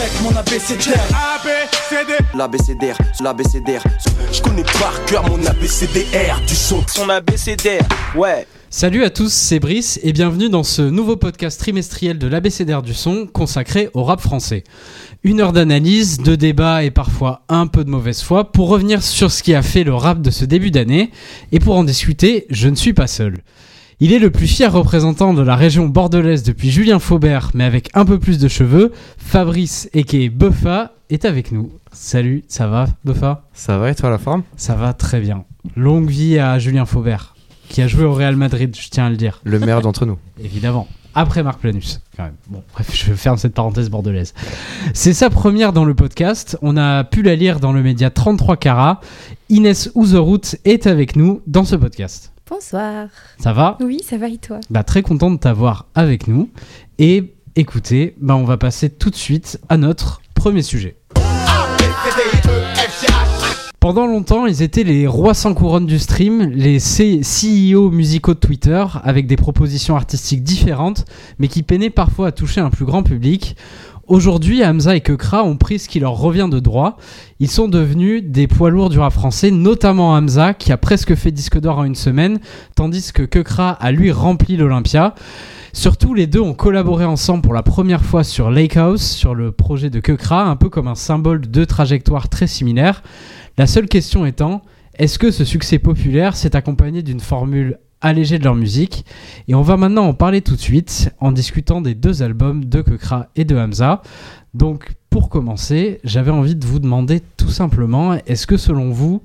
check mon abécédaire. L'abécédaire, l'abécédaire. Je connais par cœur mon abécédaire du son. Son abécédaire, ouais. Salut à tous, c'est Brice et bienvenue dans ce nouveau podcast trimestriel de l'ABCDR du son consacré au rap français. Une heure d'analyse, de débat et parfois un peu de mauvaise foi pour revenir sur ce qui a fait le rap de ce début d'année et pour en discuter, je ne suis pas seul. Il est le plus fier représentant de la région bordelaise depuis Julien Faubert, mais avec un peu plus de cheveux. Fabrice, et Buffa, est avec nous. Salut, ça va, Buffa Ça va et toi la forme? Ça va très bien. Longue vie à Julien Faubert, qui a joué au Real Madrid, je tiens à le dire. Le meilleur d'entre nous. Évidemment. Après Marc Planus, quand même. Bon, bref, je ferme cette parenthèse bordelaise. C'est sa première dans le podcast. On a pu la lire dans le média 33 Carats. Inès Ouzorout est avec nous dans ce podcast. Bonsoir. Ça va? Oui, ça va et toi? Bah, Très content de t'avoir avec nous. Et écoutez, bah, on va passer tout de suite à notre premier sujet. Pendant longtemps, ils étaient les rois sans couronne du stream, les CEO musicaux de Twitter, avec des propositions artistiques différentes, mais qui peinaient parfois à toucher un plus grand public. Aujourd'hui, Hamza et Kekra ont pris ce qui leur revient de droit. Ils sont devenus des poids lourds du rap français, notamment Hamza, qui a presque fait disque d'or en une semaine, tandis que Kekra a lui rempli l'Olympia. Surtout, les deux ont collaboré ensemble pour la première fois sur Lake House, sur le projet de Kekra, un peu comme un symbole de deux trajectoires très similaires. La seule question étant, est-ce que ce succès populaire s'est accompagné d'une formule allégée de leur musique Et on va maintenant en parler tout de suite en discutant des deux albums de Kekra et de Hamza. Donc pour commencer, j'avais envie de vous demander tout simplement, est-ce que selon vous,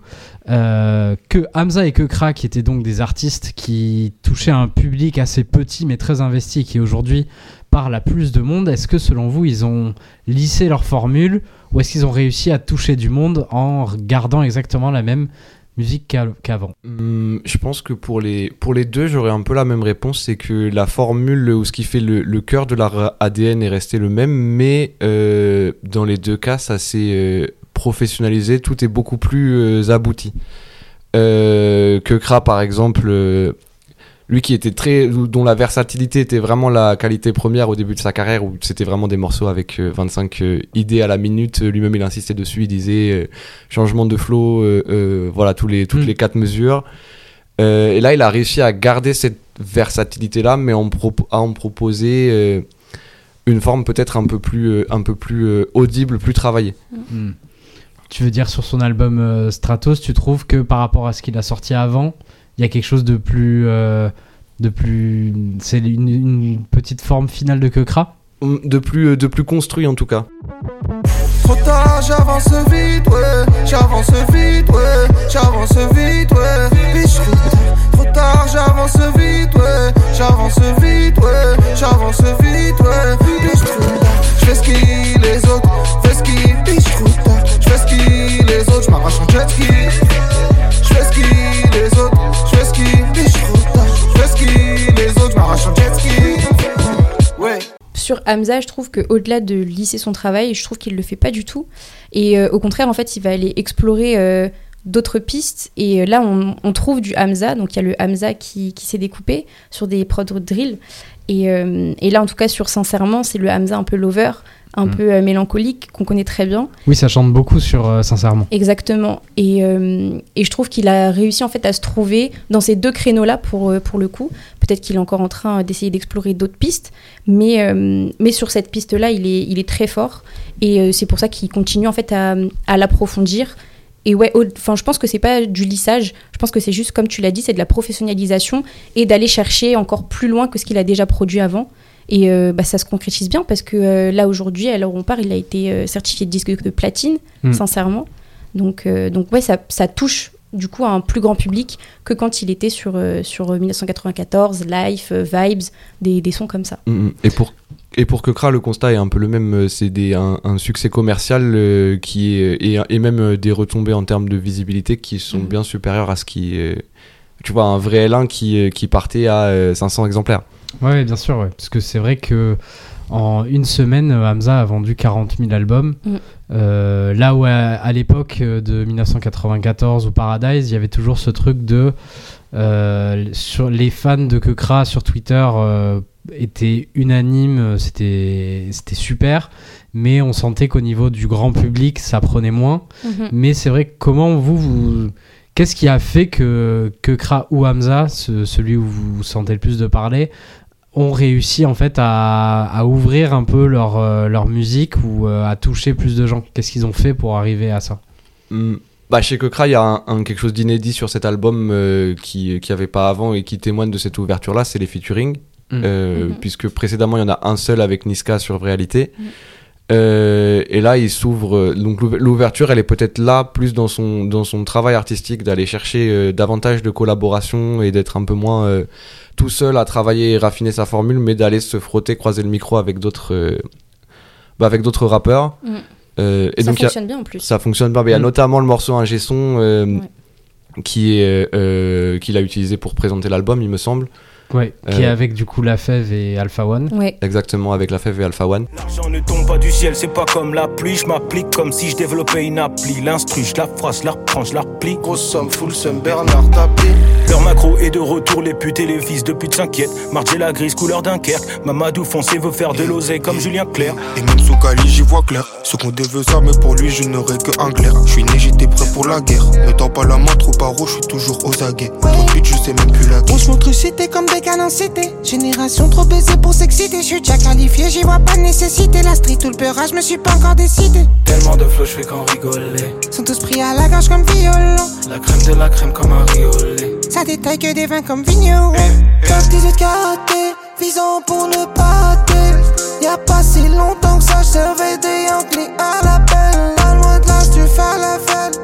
euh, que Hamza et Kekra, qui étaient donc des artistes qui touchaient un public assez petit mais très investi, qui aujourd'hui parle à plus de monde, est-ce que selon vous, ils ont lissé leur formule ou est-ce qu'ils ont réussi à toucher du monde en gardant exactement la même musique qu'a- qu'avant Hum, je pense que pour les, pour les deux, j'aurais un peu la même réponse. C'est que la formule ou ce qui fait le, cœur de leur ADN est resté le même, mais euh, dans les deux cas, ça s'est euh, professionnalisé. Tout est beaucoup plus euh, abouti. Que Kra, par exemple, lui qui était très. dont la versatilité était vraiment la qualité première au début de sa carrière, où c'était vraiment des morceaux avec euh, 25 euh, idées à la minute. Euh, Lui-même, il insistait dessus. Il disait euh, changement de flow, euh, euh, voilà, tous les, toutes Mm. les quatre mesures. Euh, et là, il a réussi à garder cette versatilité-là, mais en, propo- à en proposer euh, une forme peut-être un peu plus, euh, un peu plus euh, audible, plus travaillée. Hmm. Tu veux dire sur son album euh, Stratos, tu trouves que par rapport à ce qu'il a sorti avant, il y a quelque chose de plus. euh, de plus. C'est une, une petite forme finale de Kekra? De plus, euh, de plus construit en tout cas. Trop tard, j'avance vite, ouais. J'avance vite, ouais. J'avance vite, ouais. Bitch, trop tard. Trop tard, j'avance vite, ouais. J'avance vite, ouais. J'avance vite, ouais. Sur Hamza, je trouve qu'au-delà de lisser son travail, je trouve qu'il le fait pas du tout. Et euh, au contraire, en fait, il va aller explorer euh, d'autres pistes. Et euh, là, on, trouve du Hamza. Donc, il y a le Hamza qui, s'est découpé sur des prods drill. Et, euh, et là, en tout cas, sur Sincèrement, c'est le Hamza un peu lover, un Mm. peu euh, mélancolique, qu'on connaît très bien. Oui, ça chante beaucoup sur euh, Sincèrement. Exactement. Et, euh, et je trouve qu'il a réussi en fait à se trouver dans ces deux créneaux-là pour, pour le coup. Peut-être qu'il est encore en train d'essayer d'explorer d'autres pistes, mais, mais sur cette piste-là, il est, il est très fort. Et c'est pour ça qu'il continue en fait à, à l'approfondir. Et ouais, enfin, je pense que c'est pas du lissage. Je pense que c'est juste, comme tu l'as dit, c'est de la professionnalisation et d'aller chercher encore plus loin que ce qu'il a déjà produit avant. Et euh, bah, ça se concrétise bien parce que euh, là aujourd'hui, à l'heure où on parle, il a été euh, certifié de disque de platine, Mm. sincèrement. Donc, donc ouais, ça, ça touche du coup à un plus grand public que quand il était sur, sur 1994, Life, Vibes, des, des sons comme ça. Mm, mm. Et pour et pour que Kra, le constat est un peu le même. euh, C'est des un, un succès commercial euh, qui est et, et même euh, des retombées en termes de visibilité qui sont Mhm. bien supérieures à ce qui euh, tu vois un vrai L1 qui qui partait à euh, 500 exemplaires. Ouais, bien sûr, ouais. Parce que c'est vrai que en une semaine, Hamza a vendu 40 000 albums. Mm. Euh, là où à, à l'époque de 1994 ou Paradise, il y avait toujours ce truc de Euh, sur les fans de Kekra sur Twitter euh, étaient unanimes, c'était c'était super, mais on sentait qu'au niveau du grand public, ça prenait moins. Mhm. Mais c'est vrai que comment vous, vous qu'est-ce qui a fait que Kekra ou Hamza, ce- celui où vous sentez le plus de parler, ont réussi en fait à, à ouvrir un peu leur, euh, leur musique ou euh, à toucher plus de gens? Qu'est-ce qu'ils ont fait pour arriver à ça? Hmm. Bah, chez Kekra, il y a un, un- quelque chose d'inédit sur cet album euh, qui qui avait pas avant et qui témoigne de cette ouverture-là, c'est les featuring. Mm. Euh, Mhm. Puisque précédemment, il y en a un seul avec Niska sur Réalité. Mhm. Euh, et là, il s'ouvre. euh, Donc l'ouver- l'ouverture, elle est peut-être là plus dans son dans son travail artistique, d'aller chercher euh, davantage de collaboration et d'être un peu moins euh, tout seul à travailler et raffiner sa formule, mais d'aller se frotter, croiser le micro avec d'autres euh, bah, avec d'autres rappeurs. Euh, et ça donc a- fonctionne bien en plus. ça fonctionne bien. Il y a Mm. notamment le morceau Ingé son euh, Ouais. qui est euh, qu'il a utilisé pour présenter l'album, il me semble. Ouais, qui est avec du coup La Fève et Alpha One. Ouais. Exactement avec la Fève et Alpha One. L'argent ne tombe pas du ciel, c'est pas comme la pluie. Je m'applique comme si je développais une appli. L'instru, je la phrase, je la reprends, je la replie. Grosse somme, full somme, Bernard tapé. Leur macro est de retour, les putes et les fils de pute s'inquiètent. Marge la grise, couleur Dunkerque. Mamadou foncé veut faire de l'oseille comme Julien Clerc. Et même sous Cali, j'y vois clair. Ce qu'on veut ça, mais pour lui, je n'aurai que un clair. Je suis né, j'étais prêt pour la guerre. Ne tends pas la main trop paro, je suis toujours aux aguets. Trop de je sais même plus la On guerre. se montre cité comme des Génération trop baisée pour s'exciter. Je suis déjà qualifié, j'y vois pas de nécessité. La street ou le peurage, je me suis pas encore décidé. Tellement de flow, je fais qu'en rigoler. Sont tous pris à la gorge comme violon. La crème de la crème comme un riolet. Ça détaille que des vins comme vigneron. 18 karatés, visant pour ne pas rater. Y a pas si longtemps que ça, je servais des Yankees à l'appel. Pas loin de là, tu fais la fête.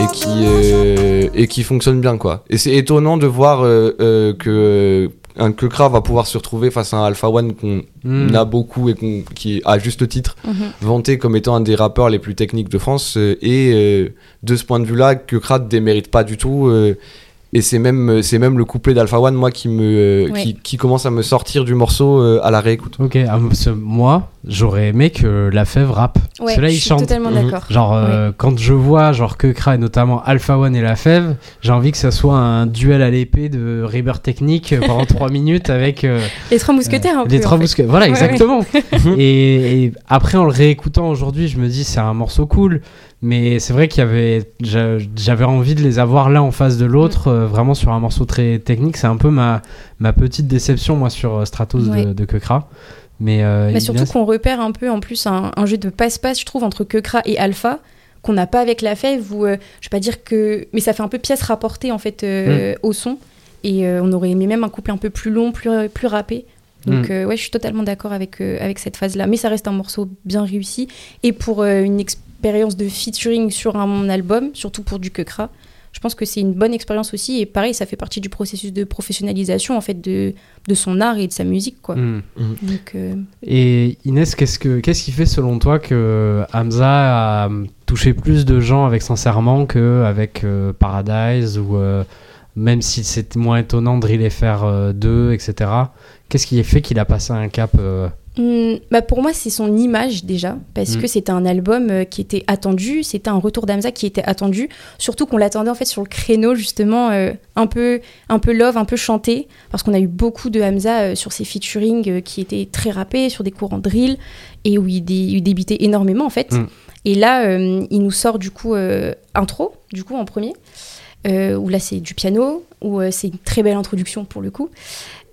et qui euh, et qui fonctionne bien quoi. Et c'est étonnant de voir euh, euh, que un que Kra va pouvoir se retrouver face à un Alpha One qu'on Mm. a beaucoup et qu'on qui est à juste titre Mhm. vanté comme étant un des rappeurs les plus techniques de France euh, et euh, de ce point de vue-là que Kra démérite pas du tout euh, et c'est même c'est même le couplet d'Alpha One moi qui me euh, Ouais. qui, qui commence à me sortir du morceau euh, à la réécoute. Ok, ah, que moi, j'aurais aimé que La Fève rappe. Ouais, Parce que là, je il suis chante. totalement Mhm. d'accord. Genre, euh, quand je vois genre Kekra et notamment Alpha One et La Fève, j'ai envie que ça soit un duel à l'épée de River Technique pendant 3 minutes avec euh, Les trois mousquetaires, un peu. les trois en fait. mousquetaires. Voilà, Ouais, exactement. et, et après, en le réécoutant aujourd'hui, je me dis c'est un morceau cool, mais c'est vrai qu'il y avait, j'a- j'avais envie de les avoir l'un en face de l'autre, euh, vraiment sur un morceau très technique. C'est un peu ma ma petite déception moi sur euh, Stratos Ouais. de, de Kekra. Mais, euh, Mais surtout qu'on repère un peu en plus un, un jeu de passe-passe, je trouve, entre Kekra et Alpha, qu'on n'a pas avec la fève, où euh, je vais pas dire que. Mais ça fait un peu pièce rapportée en fait euh, au son. Et on aurait aimé même un couple un peu plus long, plus, plus râpé. Donc Mm. euh, ouais, je suis totalement d'accord avec, euh, avec cette phase-là. Mais ça reste un morceau bien réussi. Et pour euh, une expérience de featuring sur un album, surtout pour du Kekra, je pense que c'est une bonne expérience aussi. Et pareil, ça fait partie du processus de professionnalisation en fait de, de son art et de sa musique. Quoi. Hmm. Donc, euh, Et Inès, qu'est-ce que qu'est-ce qui fait selon toi que Hamza a hum, touché plus de gens avec Sincèrement que avec euh, Paradise ou euh, même si c'est moins étonnant Drill FR 2, etc. Qu'est-ce qui a fait qu'il a passé un cap Hmm, bah pour moi, c'est son image déjà, parce Mm. que c'était un album euh, qui était attendu, c'était un retour d'Amza qui était attendu, surtout qu'on l'attendait en fait sur le créneau justement euh, un peu un peu love, un peu chanté, parce qu'on a eu beaucoup de Hamza euh, sur ses featuring euh, qui étaient très rappés sur des courants drill et où il, dé- il débitait énormément en fait. Mm. Et là, il nous sort du coup intro, du coup en premier, où là c'est du piano, où euh, c'est une très belle introduction pour le coup.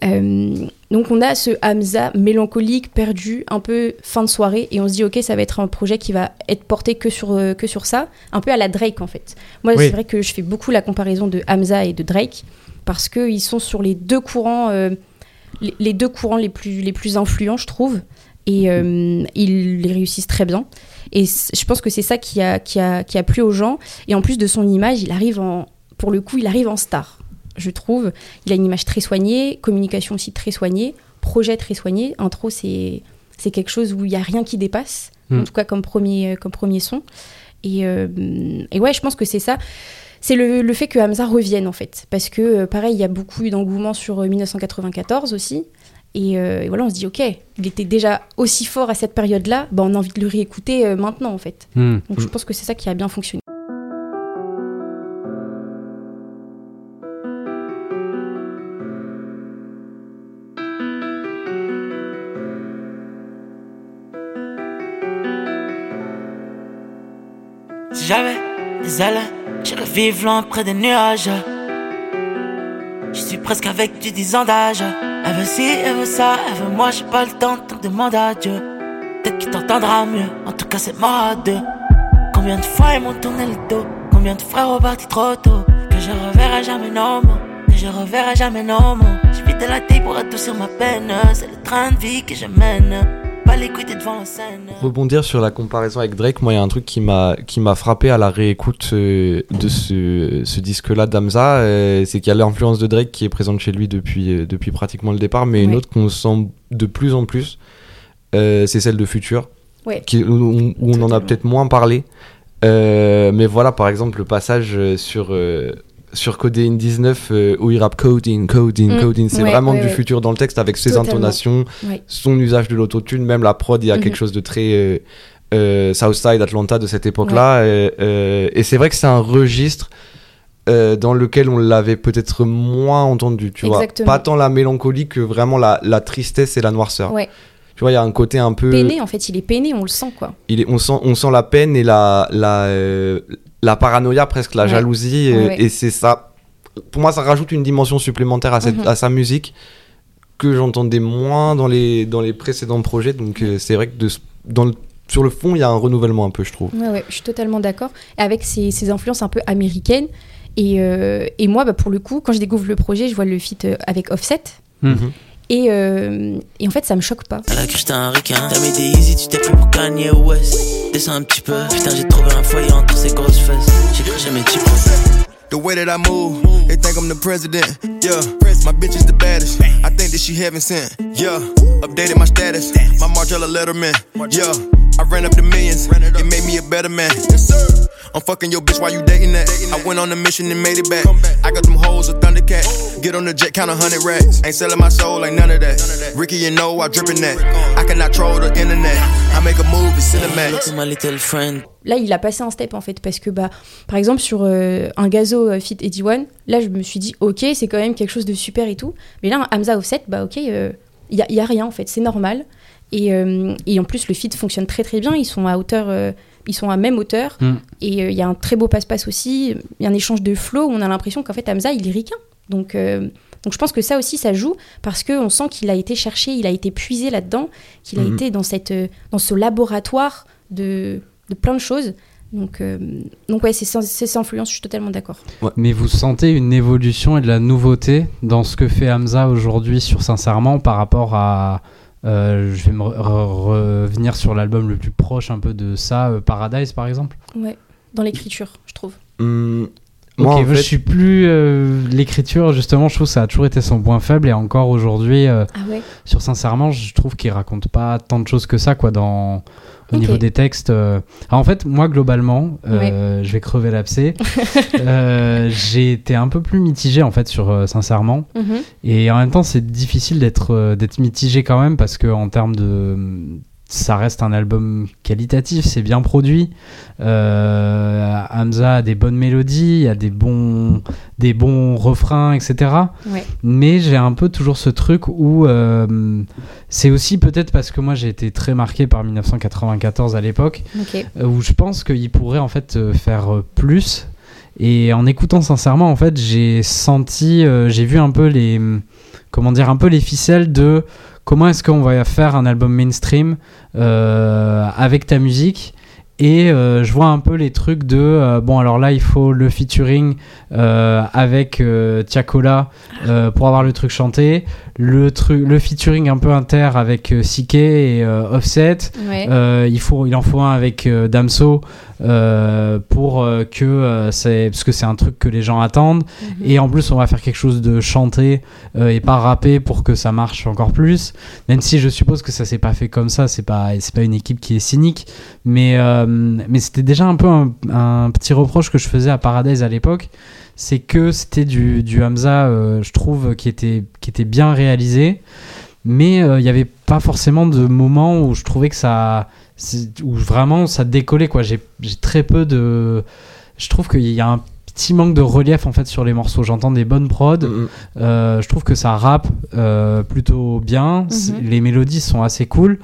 Euh, donc on a ce Hamza mélancolique, perdu, un peu fin de soirée, et on se dit ok ça va être un projet qui va être porté que sur, euh, que sur ça, un peu à la Drake en fait. Moi Oui. c'est vrai que je fais beaucoup la comparaison de Hamza et de Drake, parce qu'ils sont sur les deux courants, euh, les, deux courants les plus, les plus influents je trouve, et euh, ils les réussissent très bien. Et je pense que c'est ça qui a, qui, a, qui a plu aux gens, et en plus de son image, il arrive en, pour le coup il arrive en star je trouve. Il a une image très soignée, communication aussi très soignée, projet très soigné. Intro, c'est c'est quelque chose où il n'y a rien qui dépasse, en tout cas comme premier, euh, comme premier son. Et, euh, et ouais, je pense que c'est ça. C'est le, le fait que Hamza revienne en fait. Parce que euh, pareil, il y a beaucoup d'engouement sur euh, 1994 aussi. Et, euh, et voilà, on se dit, ok, il était déjà aussi fort à cette période-là, bah, on a envie de le réécouter euh, maintenant en fait. hmm. Donc je pense que c'est ça qui a bien fonctionné. Si j'avais des ailes, j'irais vivre loin près des nuages. Je suis presque avec du 10 ans d'âge. Elle veut ci, elle veut ça, elle veut moi, j'ai pas le temps, donc demande à Dieu. Peut-être qu'il t'entendra mieux, en tout cas c'est mort à deux. Combien de fois ils m'ont tourné le dos, combien de frères repartis trop tôt? Que je reverrai jamais non que je reverrai jamais non mots. J'évite la tête pour adoucir ma peine, c'est le train de vie que je mène. Pas l'écouter devant la scène. Rebondir sur la comparaison avec Drake, moi il y a un truc qui m'a qui m'a frappé à la réécoute euh, de ce, ce disque-là d'Amza, euh, c'est qu'il y a l'influence de Drake qui est présente chez lui depuis euh, depuis pratiquement le départ, mais une autre qu'on sent de plus en plus, euh, c'est celle de Future, qui, où, où on en a peut-être moins parlé. Euh, mais voilà, par exemple, le passage sur euh, sur Codeine 19 euh, où il rappe Codeine, Codeine, Mm, Codeine, c'est ouais, vraiment ouais, du ouais. futur dans le texte avec ses Totalement. intonations, son usage de l'autotune, même la prod, il y a Mhm. quelque chose de très euh, euh, Southside, Atlanta de cette époque-là. Et, et c'est vrai que c'est un registre dans lequel on l'avait peut-être moins entendu, tu Exactement. vois. Pas tant la mélancolie que vraiment la, la tristesse et la noirceur. Tu vois, il y a un côté un peu. Peiné, en fait, il est peiné, on le sent, quoi. Il est, on, sent, on sent la peine et la, la, la paranoïa, presque la Ouais. jalousie. Ouais. Et c'est ça. Pour moi, ça rajoute une dimension supplémentaire à, cette, Mhm. à sa musique que j'entendais moins dans les, dans les précédents projets. Donc, euh, c'est vrai que de, ce- dans le, sur le fond, il y a un renouvellement un peu, je trouve. Ouais, ouais, je suis totalement d'accord. Avec ces, ces influences un peu américaines. Et, euh, et moi, bah, pour le coup, quand je découvre le projet, je vois le feat euh, avec Offset. Mhm. Et, euh, et en fait, ça me choque pas. Elle a cru que j'étais un requin. T'as mis des easy, tu t'es pris pour Kanye West. Descends un petit peu. Putain, j'ai trouvé un foyer entre ces grosses fesses. J'ai craché mes typos. The way that I move, they think I'm the president. Yeah, my bitch is the baddest. I think that she heaven sent. Yeah, updated my status. My Margiela Letterman. Yeah, I ran up the millions. It made me a better man. I'm fucking your bitch while you dating that? I went on a mission and made it back. I got them hoes a Thundercat. Get on the jet, count a hundred racks. Ain't selling my soul, ain't none of that. Ricky, you know I drippin' that. I cannot troll the internet. I make a cinemax. C'est my little friend. Là, il a passé un step en fait, parce que bah, par exemple sur euh, un gazo euh, fit Eddie One, là je me suis dit ok, c'est quand même quelque chose de super et tout. Mais là, un Hamza Offset, bah ok, il y, a, y a rien en fait, c'est normal. Et, euh, et en plus, le feat fonctionne très très bien. Ils sont à hauteur, euh, ils sont à même hauteur. Mm. Et il y a un très beau passe-passe aussi. Il y a un échange de flow où on a l'impression qu'en fait Hamza il est ricain. Donc euh, donc je pense que ça aussi ça joue parce que on sent qu'il a été cherché, il a été puisé là-dedans, qu'il a Mhm. été dans cette euh, dans ce laboratoire de de plein de choses. Donc, euh, donc ouais, c'est sans, sans influence, je suis totalement d'accord. Mais vous sentez une évolution et de la nouveauté dans ce que fait Hamza aujourd'hui sur Sincèrement par rapport à. Euh, je vais me re- re- revenir sur l'album le plus proche un peu de ça, euh, Paradise par exemple. Ouais, dans l'écriture, je trouve. Hum, moi, ok, en je suis plus. euh, L'écriture, justement, je trouve que ça a toujours été son point faible et encore aujourd'hui, euh, Ah ouais sur Sincèrement, je trouve qu'il raconte pas tant de choses que ça, quoi, dans. Au niveau des textes. euh. Alors, en fait, moi, globalement, euh, je vais crever l'abcès. Euh, j'ai été un peu plus mitigé, en fait, sur Sincèrement. Mhm. Et en même temps, c'est difficile d'être d'être mitigé quand même parce que en termes de ça reste un album qualitatif, c'est bien produit. Euh, Hamza a des bonnes mélodies, il y a des bons des bons refrains, etc. Ouais. Mais j'ai un peu toujours ce truc où euh, c'est aussi peut-être parce que moi j'ai été très marqué par 1994 à l'époque euh, où je pense qu'il pourrait en fait faire plus. Et en écoutant sincèrement, en fait, j'ai senti, euh, j'ai vu un peu les, comment dire, un peu les ficelles de comment est-ce qu'on va faire un album mainstream euh, avec ta musique. Et euh, je vois un peu les trucs de euh, bon alors là il faut le featuring euh, avec euh, Tiakola pour avoir le truc chanté, le truc le featuring un peu inter avec Sike et Offset, Ouais. il, faut, il en faut un avec Damso pour que c'est parce que c'est un truc que les gens attendent. Mhm. et en plus on va faire quelque chose de chanté et pas rappé pour que ça marche encore plus. Même si je suppose que ça s'est pas fait comme ça c'est pas c'est pas une équipe qui est cynique. Mais mais c'était déjà un peu un, un petit reproche que je faisais à Paradise à l'époque c'est que c'était du, du Hamza euh, je trouve qui était qui était bien réalisé mais euh, il n'y avait pas forcément de moment où je trouvais que ça où vraiment ça décollait quoi. J'ai très peu de je trouve qu'il y a un petit manque de relief en fait sur les morceaux. J'entends des bonnes prods. Euh, je trouve que ça rappe euh, plutôt bien. C'est- les mélodies sont assez cool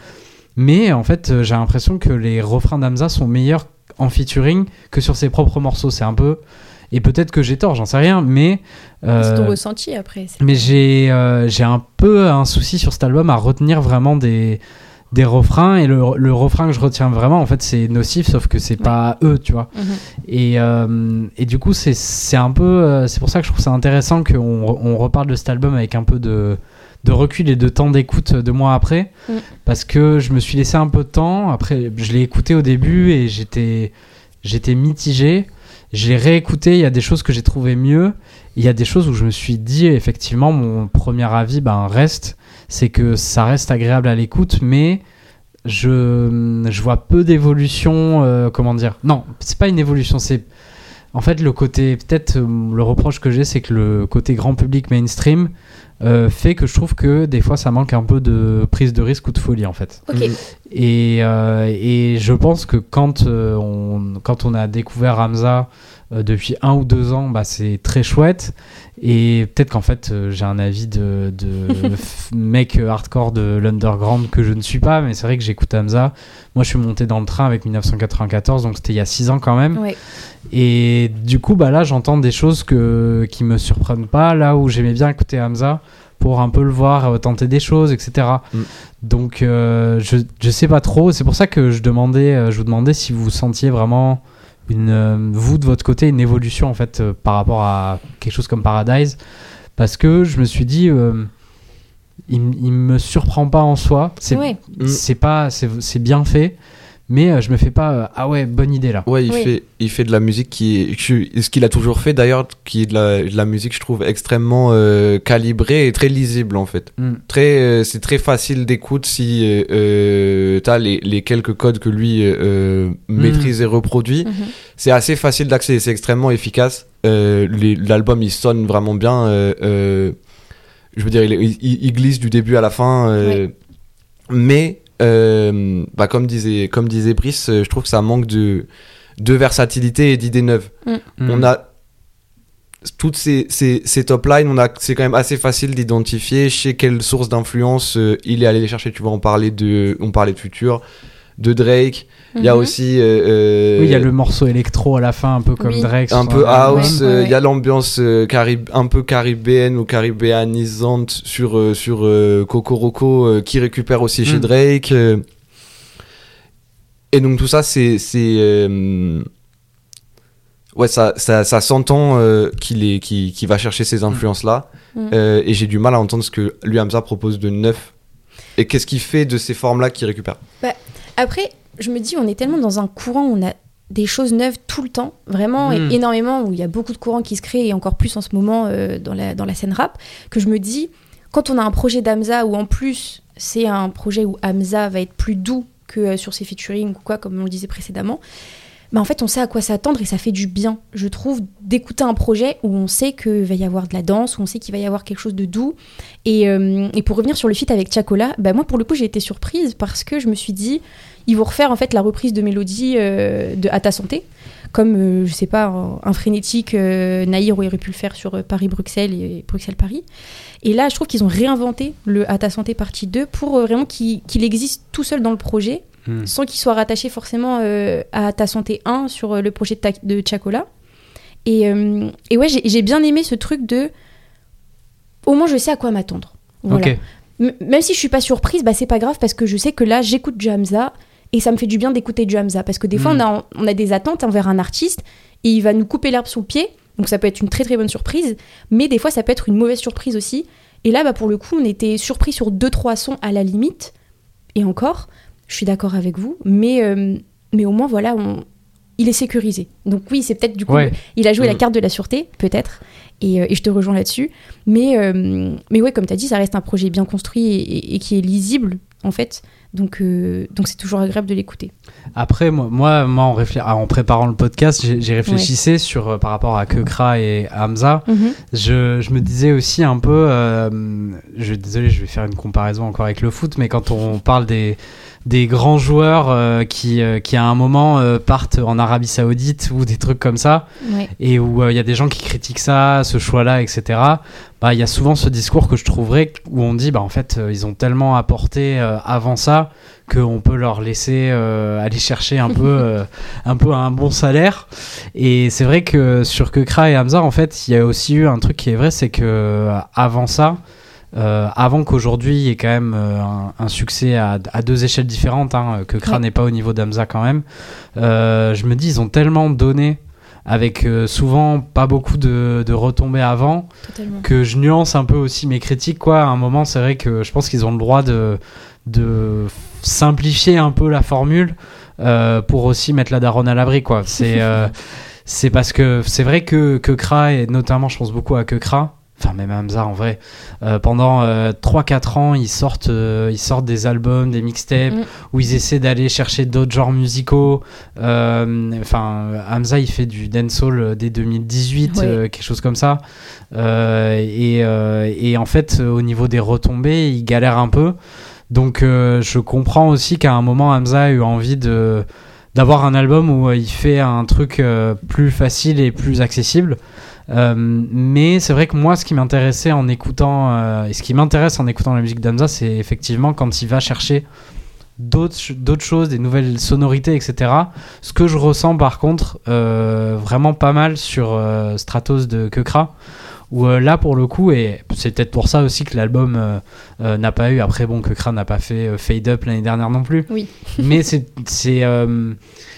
mais en fait euh, j'ai l'impression que les refrains d'Amza sont meilleurs en featuring que sur ses propres morceaux. C'est un peu. Et peut-être que j'ai tort, j'en sais rien, mais. euh, C'est ton ressenti après. mais j'ai euh, un peu un souci sur cet album à retenir vraiment des, des refrains. Et le, le refrain que je retiens vraiment, en fait, c'est Nocif, sauf que c'est pas eux, tu vois. Mhm. Et, euh, et du coup, c'est- un peu. euh, c'est pour ça que je trouve ça intéressant qu'on on reparle de cet album avec un peu de, de recul et de temps d'écoute deux mois après. Mm. Parce que je me suis laissé un peu de temps. Après, je l'ai écouté au début et j'étais j'étais mitigé. Je l'ai réécouté. Il y a des choses que j'ai trouvé mieux. Il y a des choses où je me suis dit, effectivement, mon premier avis ben, reste. C'est que ça reste agréable à l'écoute, mais je, je vois peu d'évolution. euh, comment dire? Non, c'est pas une évolution, c'est. En fait, le côté, peut-être, euh, le reproche que j'ai, c'est que le côté grand public mainstream euh, fait que je trouve que des fois ça manque un peu de prise de risque ou de folie en fait. Ok. Et, euh, et je pense que quand, euh, on, quand on a découvert Hamza euh, depuis un ou deux ans, bah, c'est très chouette. Et peut-être qu'en fait, euh, j'ai un avis de, mec hardcore de l'underground que je ne suis pas, mais c'est vrai que j'écoute Hamza. Moi, je suis monté dans le train avec 1994, donc c'était il y a six ans quand même. Ouais. Et du coup, bah là, j'entends des choses que, qui me surprennent pas, là où j'aimais bien écouter Hamza pour un peu le voir, euh, tenter des choses, etc. Mm. Donc, euh, je, je sais pas trop. C'est pour ça que je demandais, euh, je vous demandais si vous sentiez vraiment une, euh, vous de votre côté, une évolution en fait euh, par rapport à quelque chose comme Paradise, parce que je me suis dit, euh, il, il me surprend pas en soi. C'est c'est pas, c'est c'est bien fait, mais euh, je me fais pas, euh, ah ouais, bonne idée là. Ouais, il, Oui. fait, il fait de la musique qui ce qu'il a toujours fait d'ailleurs, qui est de la, de la musique, je trouve, extrêmement euh, calibrée et très lisible en fait. Mm. Très, euh, c'est très facile d'écoute si euh, t'as les, les quelques codes que lui euh, maîtrise et reproduit. Mhm. C'est assez facile d'accès, c'est extrêmement efficace. Euh, L'album il sonne vraiment bien. euh, euh, je veux dire, il, il- il glisse du début à la fin. euh, Mais, euh, bah, comme, disait, comme disait Brice, euh, je trouve que ça manque de, de versatilité et d'idées neuves. Mm. On a toutes ces, ces, ces top lines, on a, c'est quand même assez facile d'identifier chez quelle source d'influence euh, il est allé les chercher. Tu vois, on parlait de, on parlait de Future, de Drake. Il y a Mhm. aussi. euh, euh, Oui, il y a le morceau électro à la fin, un peu comme Oui. Drake. un peu house, Ouais, euh, il ouais, y a l'ambiance euh, carib- un peu caribéenne ou caribéanisante sur, euh, sur euh, Cocoroco euh, qui récupère aussi chez Mm. Drake. euh. Et donc tout ça, c'est. euh, Ouais, ça, ça, ça s'entend euh, qu'il est, qu'il, qu'il va chercher ces influences-là. Mm. Euh, et j'ai du mal à entendre ce que lui, Hamza, propose de neuf. Et qu'est-ce qu'il fait de ces formes-là qu'il récupère? Après, je me dis, on est tellement dans un courant où on a des choses neuves tout le temps, vraiment Mm. et énormément, où il y a beaucoup de courants qui se créent, et encore plus en ce moment euh, dans, la, dans la scène rap, que je me dis, quand on a un projet d'Hamza, où en plus c'est un projet où Hamza va être plus doux que euh, sur ses featuring ou quoi, comme on le disait précédemment, en fait on sait à quoi s'attendre et ça fait du bien, je trouve, d'écouter un projet où on sait qu'il va y avoir de la danse, où on sait qu'il va y avoir quelque chose de doux. Et, euh, pour revenir sur le feat avec Chacola, bah moi pour le coup j'ai été surprise parce que je me suis dit, ils vont refaire en fait la reprise de mélodie euh, de À ta santé, comme euh, je sais pas un, frénétique euh, Naïr aurait pu le faire sur Paris-Bruxelles et Bruxelles-Paris. Et là, je trouve qu'ils ont réinventé le À ta santé partie 2 pour vraiment qu'il existe tout seul dans le projet, Hmm. sans qu'il soit rattaché forcément euh, à ta santé 1 sur euh, le projet de, Ta- de Chacola. Et, euh, et ouais, j'ai bien aimé ce truc de. Au moins, je sais à quoi m'attendre. Voilà. Même si je suis pas surprise, bah c'est pas grave parce que je sais que là j'écoute du Hamza et ça me fait du bien d'écouter du Hamza parce que des fois Mm. on a, on a des attentes envers un artiste et il va nous couper l'herbe sous le pied donc ça peut être une très très bonne surprise mais des fois ça peut être une mauvaise surprise aussi et là bah pour le coup on était surpris sur deux trois sons à la limite et encore je suis d'accord avec vous mais euh, mais au moins voilà on il est sécurisé donc oui c'est peut-être du coup Ouais. il a joué la Mm. carte de la sûreté peut-être et, euh, et je te rejoins là-dessus mais, euh, mais ouais, comme tu as dit, ça reste un projet bien construit et, et- et qui est lisible, en fait. Donc, euh, donc c'est toujours agréable de l'écouter. Après, moi, moi, moi, en, ah, préparant le podcast, j'ai réfléchissé sur euh, par rapport à Kekra et Hamza. Je, je me disais aussi un peu, euh, je désolé, je vais faire une comparaison encore avec le foot, mais quand on parle des des grands joueurs euh, qui, euh, qui à un moment euh, partent en Arabie Saoudite ou des trucs comme ça, et où il y a des gens qui critiquent ça, ce choix-là, etc. Bah, il y a souvent ce discours que je trouverais où on dit, bah, en fait, ils ont tellement apporté avant ça qu'on peut leur laisser aller chercher un peu, un peu un bon salaire. Et c'est vrai que sur Kekra et Hamza, en fait, il y a aussi eu un truc qui est vrai, c'est que avant ça, euh, avant qu'aujourd'hui il y ait quand même euh, un, un succès à, à deux échelles différentes, hein, que Kra Ouais. n'est pas au niveau d'Hamza quand même, euh, je me dis, ils ont tellement donné avec souvent pas beaucoup de, de retombées avant Totalement. que je nuance un peu aussi mes critiques quoi à un moment c'est vrai que je pense qu'ils ont le droit de de simplifier un peu la formule pour aussi mettre la daronne à l'abri quoi c'est c'est parce que c'est vrai que que Kra et notamment je pense beaucoup à que Kra enfin même Hamza en vrai euh, pendant 3-4 ans ils sortent euh, ils sortent des albums des mixtapes Mm. où ils essaient d'aller chercher d'autres genres musicaux Euh, enfin Hamza il fait du dancehall euh, dès 2018 Ouais. euh, quelque chose comme ça euh, et, euh, et en fait, euh, au niveau des retombées, il galère un peu. Donc, euh, je comprends aussi qu'à un moment, Hamza a eu envie de d'avoir un album où euh, il fait un truc euh, plus facile et plus accessible. Euh, mais c'est vrai que moi, ce qui m'intéressait en écoutant, euh, et ce qui m'intéresse en écoutant la musique d'Hamza, c'est effectivement quand il va chercher d'autres ch- d'autres choses, des nouvelles sonorités, etc. Ce que je ressens par contre euh, vraiment pas mal sur euh, Stratos de Kekra, où euh, là pour le coup, et c'est peut-être pour ça aussi que l'album n'a pas eu, après bon, Kekra n'a pas fait Fade Up l'année dernière non plus, Oui. mais c'est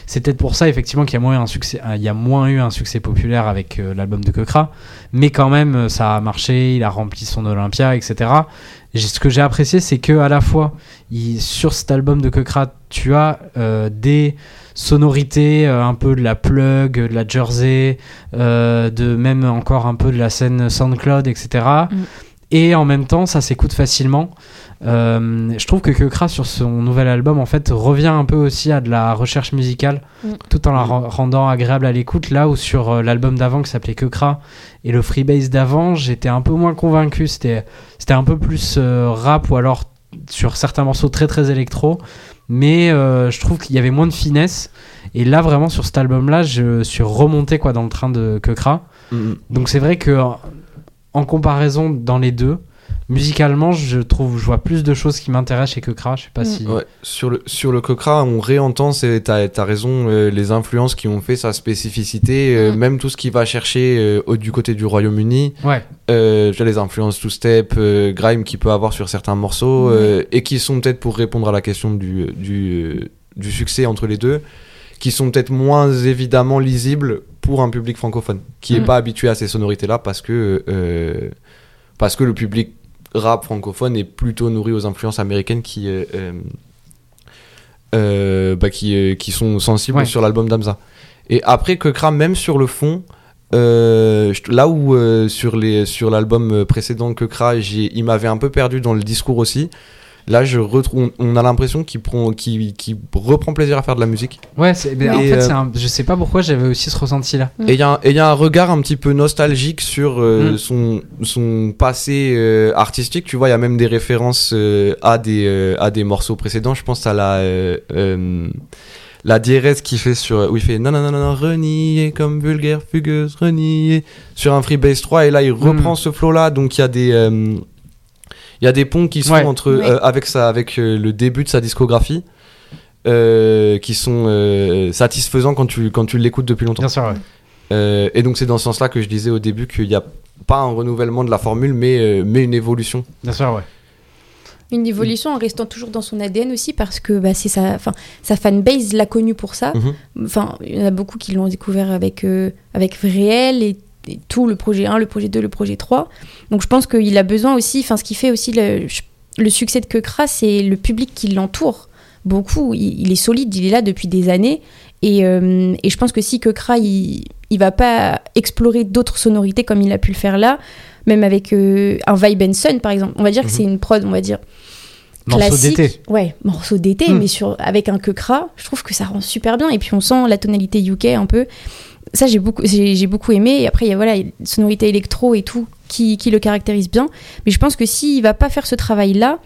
c'est peut-être pour ça effectivement qu'il y a moins eu un succès, euh, il y a moins eu un succès populaire avec euh, l'album de Kekra, mais quand même euh, ça a marché, il a rempli son Olympia, etc. Ce que j'ai apprécié, c'est que à la fois il- sur cet album de Kekra, tu as euh, des sonorités, euh, un peu de la plug, de la Jersey, de même encore un peu de la scène SoundCloud, etc. Mm. Et en même temps, ça s'écoute facilement. Euh, je trouve que Kekra sur son nouvel album en fait revient un peu aussi à de la recherche musicale Mm. tout en la ren- rendant agréable à l'écoute. Là où sur euh, l'album d'avant qui s'appelait Kekra et le freebase d'avant j'étais un peu moins convaincu. C'était c'était un peu plus euh, rap ou alors sur certains morceaux très très électro. Mais euh, je trouve qu'il y avait moins de finesse. Et là vraiment sur cet album là je suis remonté quoi dans le train de Kekra. Mhm. donc c'est vrai que en comparaison dans les deux musicalement je trouve je vois plus de choses qui m'intéressent chez Kekra je sais pas Mm. si Ouais, sur le sur le Cocra, on réentend, c'est t'as as raison, euh, les influences qui ont fait sa spécificité, euh, Mm. même tout ce qu'il va chercher euh, au, du côté du Royaume-Uni, ouais euh, j'ai les influences two step, euh, grime qu'il peut avoir sur certains morceaux euh, et qui sont peut-être pour répondre à la question du du du succès entre les deux, qui sont peut-être moins évidemment lisibles pour un public francophone qui est Mm. pas habitué à ces sonorités là parce que euh, parce que le public rap francophone est plutôt nourri aux influences américaines qui euh, euh, euh, bah, qui, qui sont sensibles Ouais. sur l'album d'Amza. Et après que Kram, même sur le fond, euh, là où euh, sur les sur l'album précédent que Kra, il m'avait un peu perdu dans le discours aussi. Là, je retrouve, on, on a l'impression qu'il prend, qu'il, qu'il reprend plaisir à faire de la musique. ouais mais en fait euh, un- je sais pas pourquoi j'avais aussi ce ressenti là Mm. Et il y, a un- et il y a un regard un petit peu nostalgique sur euh, Mm. son, son passé euh, artistique. Tu vois, il y a même des références euh, à, des, euh, à des morceaux précédents. Je pense à la, euh, euh, la diérèse qu'il fait sur. où il fait non, non, non, non, non, renier comme vulgaire, fugueuse, renier. Sur un Freebase 3. Et là, il reprend ce flow-là. Donc il y a des. euh, il y a des ponts qui sont Ouais. entre Ouais. euh, avec ça avec euh, le début de sa discographie euh, qui sont euh, satisfaisants quand tu quand tu l'écoutes depuis longtemps. bien sûr ouais. Euh, et donc c'est dans ce sens-là que je disais au début qu'il n'y a pas un renouvellement de la formule, mais, euh, mais une évolution. bien sûr ouais Une évolution en restant toujours dans son ADN aussi parce que bah, c'est sa, enfin, sa fanbase l'a connu pour ça. Mhm. Enfin, il y en a beaucoup qui l'ont découvert avec, euh, avec Réel et, et tout, le projet 1, le projet 2, le projet 3. Donc je pense qu'il a besoin aussi, enfin ce qui fait aussi le, le succès de Kekra, c'est le public qui l'entoure. Beaucoup, il, il est solide, il est là depuis des années. Et, euh, et je pense que si Kekra, il, il va pas explorer d'autres sonorités comme il a pu le faire là, même avec euh, un Vibe and Sun par exemple, on va dire que Mhm. c'est une prod, on va dire morceau classique. d'été Ouais, morceau d'été, Mm. mais sur, avec un quecra, je trouve que ça rend super bien. Et puis on sent la tonalité UK un peu. Ça, j'ai beaucoup, j'ai, beaucoup aimé. Et après, il y a voilà, sonorité électro et tout qui, qui le caractérise bien. Mais je pense que s'il va pas faire ce travail-là,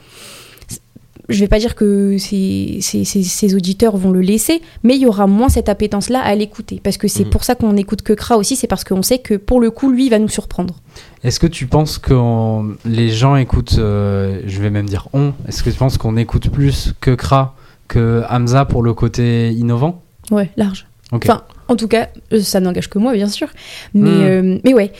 je vais pas dire que ses, ses- ses- ses auditeurs vont le laisser, mais il y aura moins cette appétence-là à l'écouter. Parce que c'est Mhm. pour ça qu'on écoute que Kra aussi, c'est parce qu'on sait que pour le coup, lui, il va nous surprendre. Est-ce que tu penses que on- les gens écoutent, euh, je vais même dire on, est-ce que tu penses qu'on écoute plus que Kra, que Hamza pour le côté innovant? Ouais, large. Enfin, en tout cas, euh, ça n'engage que moi, bien sûr. Mais, Mhm. euh, mais ouais,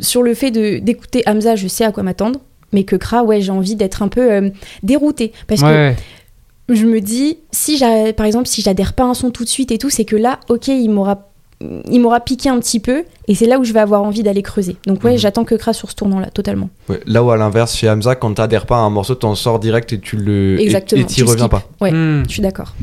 sur le fait d'écouter Hamza, je sais à quoi m'attendre. Mais que Kra, ouais, j'ai envie d'être un peu euh, déroutée. Parce que je me dis, si par exemple, si j'adhère pas à un son tout de suite et tout, c'est que là, ok, il m'aura il m'aura piqué un petit peu et c'est là où je vais avoir envie d'aller creuser. Donc ouais, Mhm. j'attends que Kra sur ce tournant-là, totalement. Ouais, là où à l'inverse, chez Hamza, quand t'adhères pas à un morceau, t'en sors direct et tu le. et- Exactement, Et t'y tu reviens pas. Ouais, Hmm. je suis d'accord.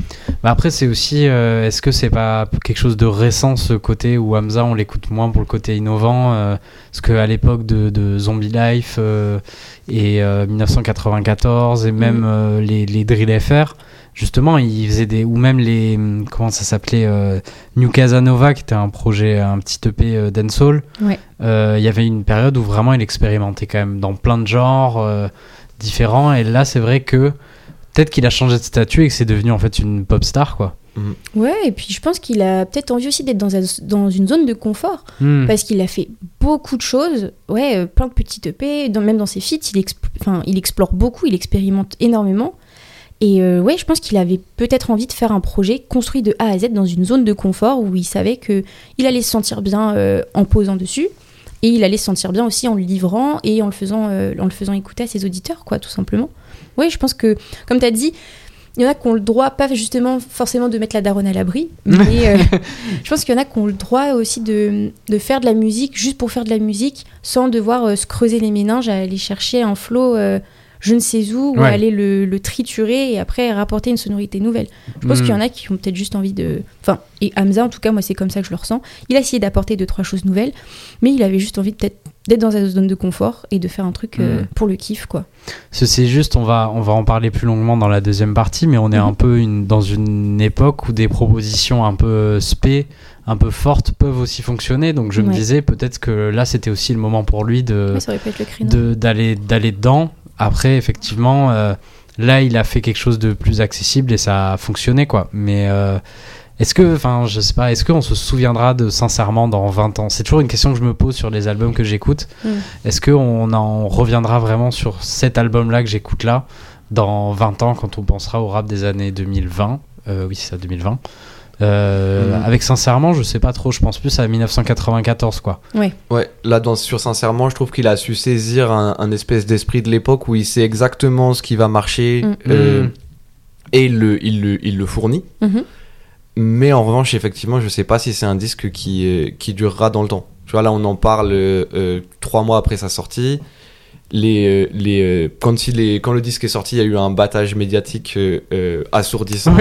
Bah après, c'est aussi, euh, est-ce que c'est pas quelque chose de récent ce côté où Hamza on l'écoute moins pour le côté innovant euh, Parce qu'à l'époque de, de Zombie Life euh, et euh, 1994 et même euh, les, les Drill FR, justement, ils faisaient des. ou même les. comment ça s'appelait euh, New Casanova qui était un projet, un petit EP euh, dancehall. Ouais. Euh, Il y avait une période où vraiment il expérimentait quand même dans plein de genres euh, différents et là, c'est vrai que. Peut-être qu'il a changé de statut et que c'est devenu en fait une pop star quoi. Ouais, et puis je pense qu'il a peut-être envie aussi d'être dans, un- dans une zone de confort Hmm. parce qu'il a fait beaucoup de choses, ouais, plein de petits EP, dans- même dans ses feats, il, exp- enfin, il explore beaucoup, il expérimente énormément. Et euh, ouais, je pense qu'il avait peut-être envie de faire un projet construit de A à Z dans une zone de confort où il savait que il allait se sentir bien euh, en posant dessus et il allait se sentir bien aussi en le livrant et en le faisant, euh, en le faisant écouter à ses auditeurs, quoi, tout simplement. Ouais, je pense que, comme tu as dit, il y en a qui ont le droit, pas justement forcément de mettre la daronne à l'abri, mais je pense qu'il y en a qui ont le droit aussi de, de faire de la musique juste pour faire de la musique sans devoir se creuser les méninges à aller chercher un flow euh, je ne sais où ou Ouais. aller le, le triturer et après rapporter une sonorité nouvelle. Je pense Mm. qu'il y en a qui ont peut-être juste envie de. Enfin, et Hamza, en tout cas, moi, c'est comme ça que je le ressens. Il a essayé d'apporter deux, trois choses nouvelles, mais il avait juste envie peut-être d'être dans sa zone de confort et de faire un truc euh, Mm. pour le kiff, quoi. Ceci juste, on va, on va en parler plus longuement dans la deuxième partie, mais on est Mhm. un peu une- dans une époque où des propositions un peu spé, un peu fortes peuvent aussi fonctionner. Donc je me disais peut-être que là c'était aussi le moment pour lui Ouais, de- d'aller d'aller dedans. Après effectivement, euh, là il a fait quelque chose de plus accessible et ça a fonctionné quoi. Mais euh, est-ce que, enfin je sais pas, est-ce qu'on se souviendra de sincèrement dans 20 ans? C'est toujours une question que je me pose sur les albums que j'écoute. Mm. Est-ce qu'on en reviendra vraiment sur cet album-là que j'écoute là dans 20 ans quand on pensera au rap des années 2020 Euh, Oui, c'est ça, 2020. Euh, Mhm. Avec sincèrement, je sais pas trop, je pense plus à 1994 quoi. Ouais, là, dans, sur Sincèrement, je trouve qu'il a su saisir un, un espèce d'esprit de l'époque où il sait exactement ce qui va marcher Mm. euh, Mm. et il le, il, le, il le fournit. Mhm. Mais en revanche, effectivement, je sais pas si c'est un disque qui, euh, qui durera dans le temps. Tu vois, là, on en parle euh, trois mois après sa sortie. Les, euh, les, euh, quand, il est, quand le disque est sorti, il y a eu un battage médiatique euh, assourdissant.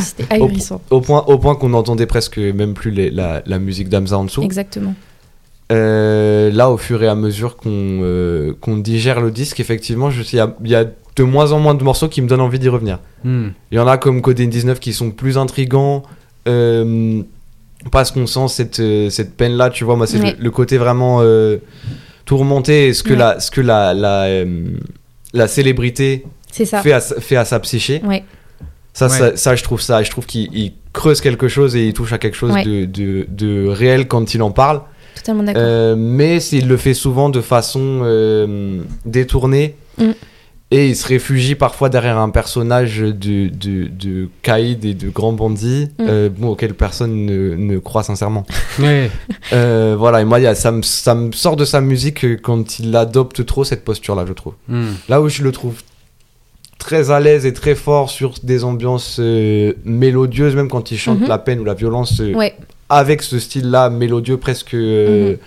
C'était ahurissant. Au point, au point qu'on n'entendait presque même plus les- la, la musique d'Amza en dessous. Exactement. Euh, là, au fur et à mesure qu'on euh, qu'on digère le disque, effectivement, je- il y a, il y a de moins en moins de morceaux qui me donnent envie d'y revenir. Hmm. Il y en a comme Codeine 19 qui sont plus intrigants. euh, parce qu'on sent cette, cette peine-là, tu vois. Moi, c'est le côté vraiment tourmenté. et Ce que, Ouais. la, ce que la, la, euh, la célébrité C'est ça. fait à, sa- fait à sa psyché. Ouais. Ça, Ouais. ça, ça, je trouve ça. Je trouve qu'il il creuse quelque chose et il touche à quelque chose Ouais. de, de, de réel quand il en parle. Totalement d'accord. Euh, mais il le fait souvent de façon euh, détournée. Mm. Et il se réfugie parfois derrière un personnage de, de, de caïd et de grand bandit, Mm. euh, bon, auquel personne ne, ne croit sincèrement. Ouais. Euh, voilà, et moi, il y a- ça, me, ça me sort de sa musique euh, quand il adopte trop cette posture-là, je trouve. Hmm. Là où je le trouve très à l'aise et très fort sur des ambiances euh, mélodieuses, même quand il chante Mhm. la peine ou la violence, euh, Ouais. avec ce style-là mélodieux presque euh, Mhm.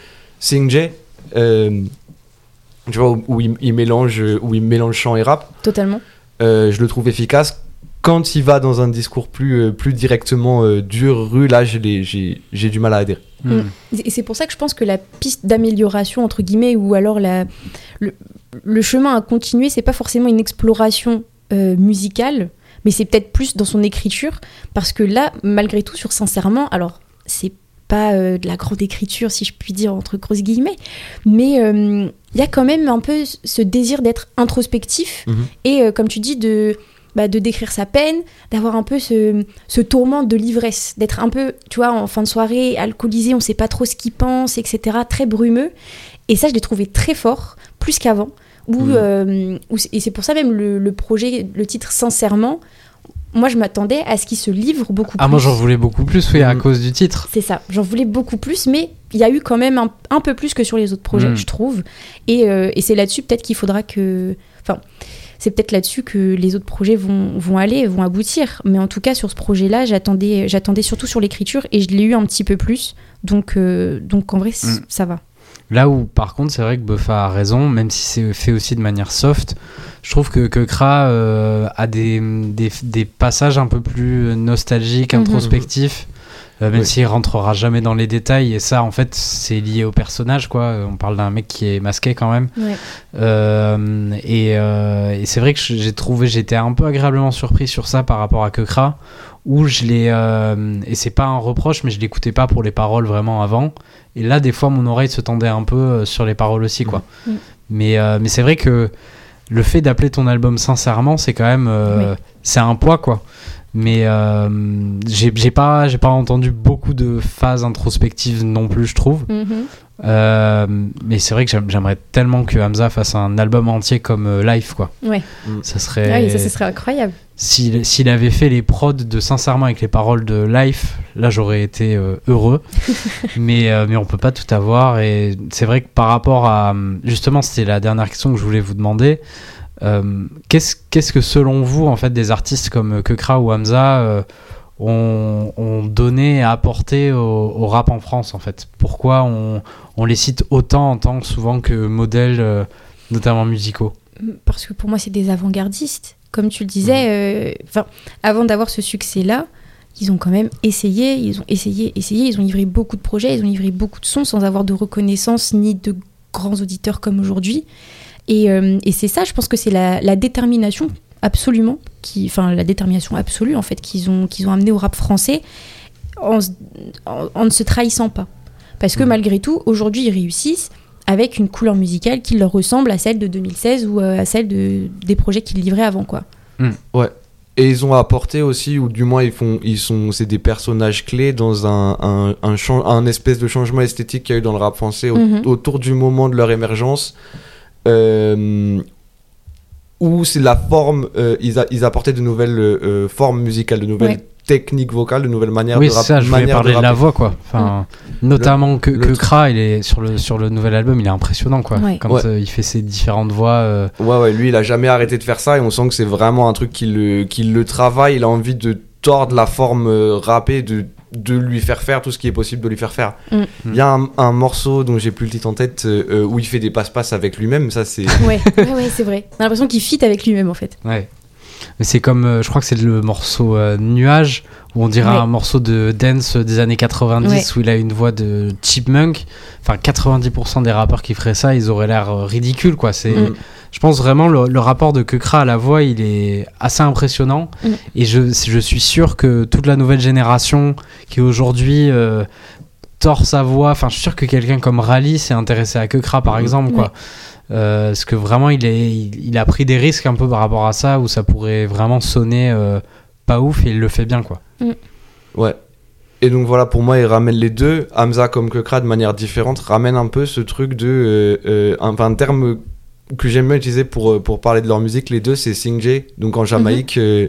Tu vois, où, où il, il mélange, où il mélange chant et rap, Totalement. euh, je le trouve efficace. Quand il va dans un discours plus, euh, plus directement euh, dur, rue, là, j'ai les- j'ai j'ai du mal à adhérer. Hmm. Et c'est pour ça que je pense que la piste d'amélioration, entre guillemets, ou alors la, le, le chemin à continuer, c'est pas forcément une exploration euh, musicale, mais c'est peut-être plus dans son écriture. Parce que là, malgré tout, sur Sincèrement, alors c'est pas euh, de la grande écriture, si je puis dire, entre grosses guillemets. Mais euh, il y a quand même un peu ce désir d'être introspectif Mhm. et, euh, comme tu dis, de, bah, de décrire sa peine, d'avoir un peu ce, ce tourment de l'ivresse, d'être un peu, tu vois, en fin de soirée, alcoolisé, on sait pas trop ce qu'il pense, etc., très brumeux. Et ça, je l'ai trouvé très fort, plus qu'avant. Où, Mhm. où et c'est pour ça même le, le projet, le titre Sincèrement, moi je m'attendais à ce qu'il se livre beaucoup Ah, plus. moi j'en voulais beaucoup plus, oui, à Mm. cause du titre. C'est ça, j'en voulais beaucoup plus, mais il y a eu quand même un, un peu plus que sur les autres projets, Mm. je trouve. Et, euh, et c'est là-dessus peut-être qu'il faudra que... Enfin, c'est peut-être là-dessus que les autres projets vont, vont aller, vont aboutir. Mais en tout cas, sur ce projet-là, j'attendais, j'attendais surtout sur l'écriture et je l'ai eu un petit peu plus. Donc, euh, donc en vrai, Mm. ça va. Là où, par contre, c'est vrai que Buffa a raison, même si c'est fait aussi de manière soft, je trouve que, que Kra euh, a des, des, des passages un peu plus nostalgiques, Mhm. introspectifs, euh, même Oui. s'il rentrera jamais dans les détails. Et ça, en fait, c'est lié au personnage, quoi. On parle d'un mec qui est masqué quand même. Euh, et euh, et c'est vrai que j'ai trouvé, j'étais un peu agréablement surpris sur ça par rapport à Kekra, où je l'ai, euh, et c'est pas un reproche, mais je l'écoutais pas pour les paroles vraiment avant. Et là, des fois, mon oreille se tendait un peu euh, sur les paroles aussi, quoi. Mhm. Mais, euh, mais c'est vrai que le fait d'appeler ton album sincèrement, c'est quand même, euh, c'est un poids, quoi. Mais euh, j'ai pas, j'ai pas entendu beaucoup de phases introspectives non plus, je trouve. Mhm. Euh, mais c'est vrai que j'aime- j'aimerais tellement que Hamza fasse un album entier comme euh, Life, quoi. Ouais. Ça serait. Ah oui, ça, ce serait incroyable. S'il s'il avait fait les prods de Sincèrement avec les paroles de Life, là j'aurais été euh, heureux. mais, euh, mais on peut pas tout avoir. Et c'est vrai que par rapport à. Justement, c'était la dernière question que je voulais vous demander. Euh, Qu'est-ce qu'est-ce que selon vous, en fait, des artistes comme Kekra ou Hamza euh, ont, ont donné et apporté au, au rap en France, en fait Pourquoi on, on les cite autant en tant que souvent que modèles, euh, notamment musicaux? Parce que pour moi, c'est des avant-gardistes. Comme tu le disais, euh, enfin, avant d'avoir ce succès-là, ils ont quand même essayé, ils ont essayé, essayé, ils ont livré beaucoup de projets, ils ont livré beaucoup de sons sans avoir de reconnaissance ni de grands auditeurs comme aujourd'hui. Et, euh, et c'est ça, je pense que c'est la, la détermination absolument, qui, enfin la détermination absolue en fait qu'ils ont, qu'ils ont amené au rap français en, en- en ne se trahissant pas. Parce que Mhm. malgré tout, aujourd'hui, ils réussissent avec une couleur musicale qui leur ressemble à celle de 2016 ou euh, à celle de, des projets qu'ils livraient avant. quoi. Et ils ont apporté aussi, ou du moins ils font, ils sont, c'est des personnages clés dans un, un, un, espèce de changement esthétique qu'il y a eu dans le rap français au- Mhm. autour du moment de leur émergence, euh, où c'est la forme, euh, ils, a- ils apportaient de nouvelles euh, formes musicales, de nouvelles Ouais. techniques vocales, de nouvelles manières Oui, de c'est rap- ça, je voulais parler de, la rapper. voix, quoi. Enfin, notamment que, le que Kra, il est sur le, sur le nouvel album, il est impressionnant, quoi. Ouais. Quand Ouais. euh, il fait ses différentes voix. euh, Ouais, ouais, lui, il a jamais arrêté de faire ça et on sent que c'est vraiment un truc qui le, qui le travaille. Il a envie de tordre la forme euh, rappée, de, de lui faire faire tout ce qui est possible de lui faire faire. Mm. Il y a un, un morceau dont j'ai plus le titre en tête euh, euh, où il fait des passe-passe avec lui-même. Ça, c'est. Ouais, ouais, ouais, c'est vrai. On a l'impression qu'il fit avec lui-même en fait. Ouais. Mais c'est comme, euh, je crois que c'est le morceau euh, Nuage, où on dirait Ouais. un morceau de dance des années 90, Ouais. où il a une voix de chipmunk. Enfin, 90% des rappeurs qui feraient ça, ils auraient l'air euh, ridicules, quoi. C'est, Mm. Je pense vraiment le, le rapport de Kekra à la voix, il est assez impressionnant. Mm. Et je, je suis sûr que toute la nouvelle génération qui aujourd'hui euh, tord sa voix, enfin, je suis sûr que quelqu'un comme Rally s'est intéressé à Kekra, par Mm. exemple, quoi. Euh, parce que vraiment, il, est, il, il a pris des risques un peu par rapport à ça, où ça pourrait vraiment sonner euh, pas ouf, et il le fait bien, quoi? Ouais. Et donc voilà, pour moi, il ramène les deux. Hamza comme Kekra de manière différente ramène un peu ce truc de. euh, euh, un, enfin, un terme que j'aime bien utiliser pour, euh, pour parler de leur musique, les deux, c'est Sing Donc en Jamaïque, euh,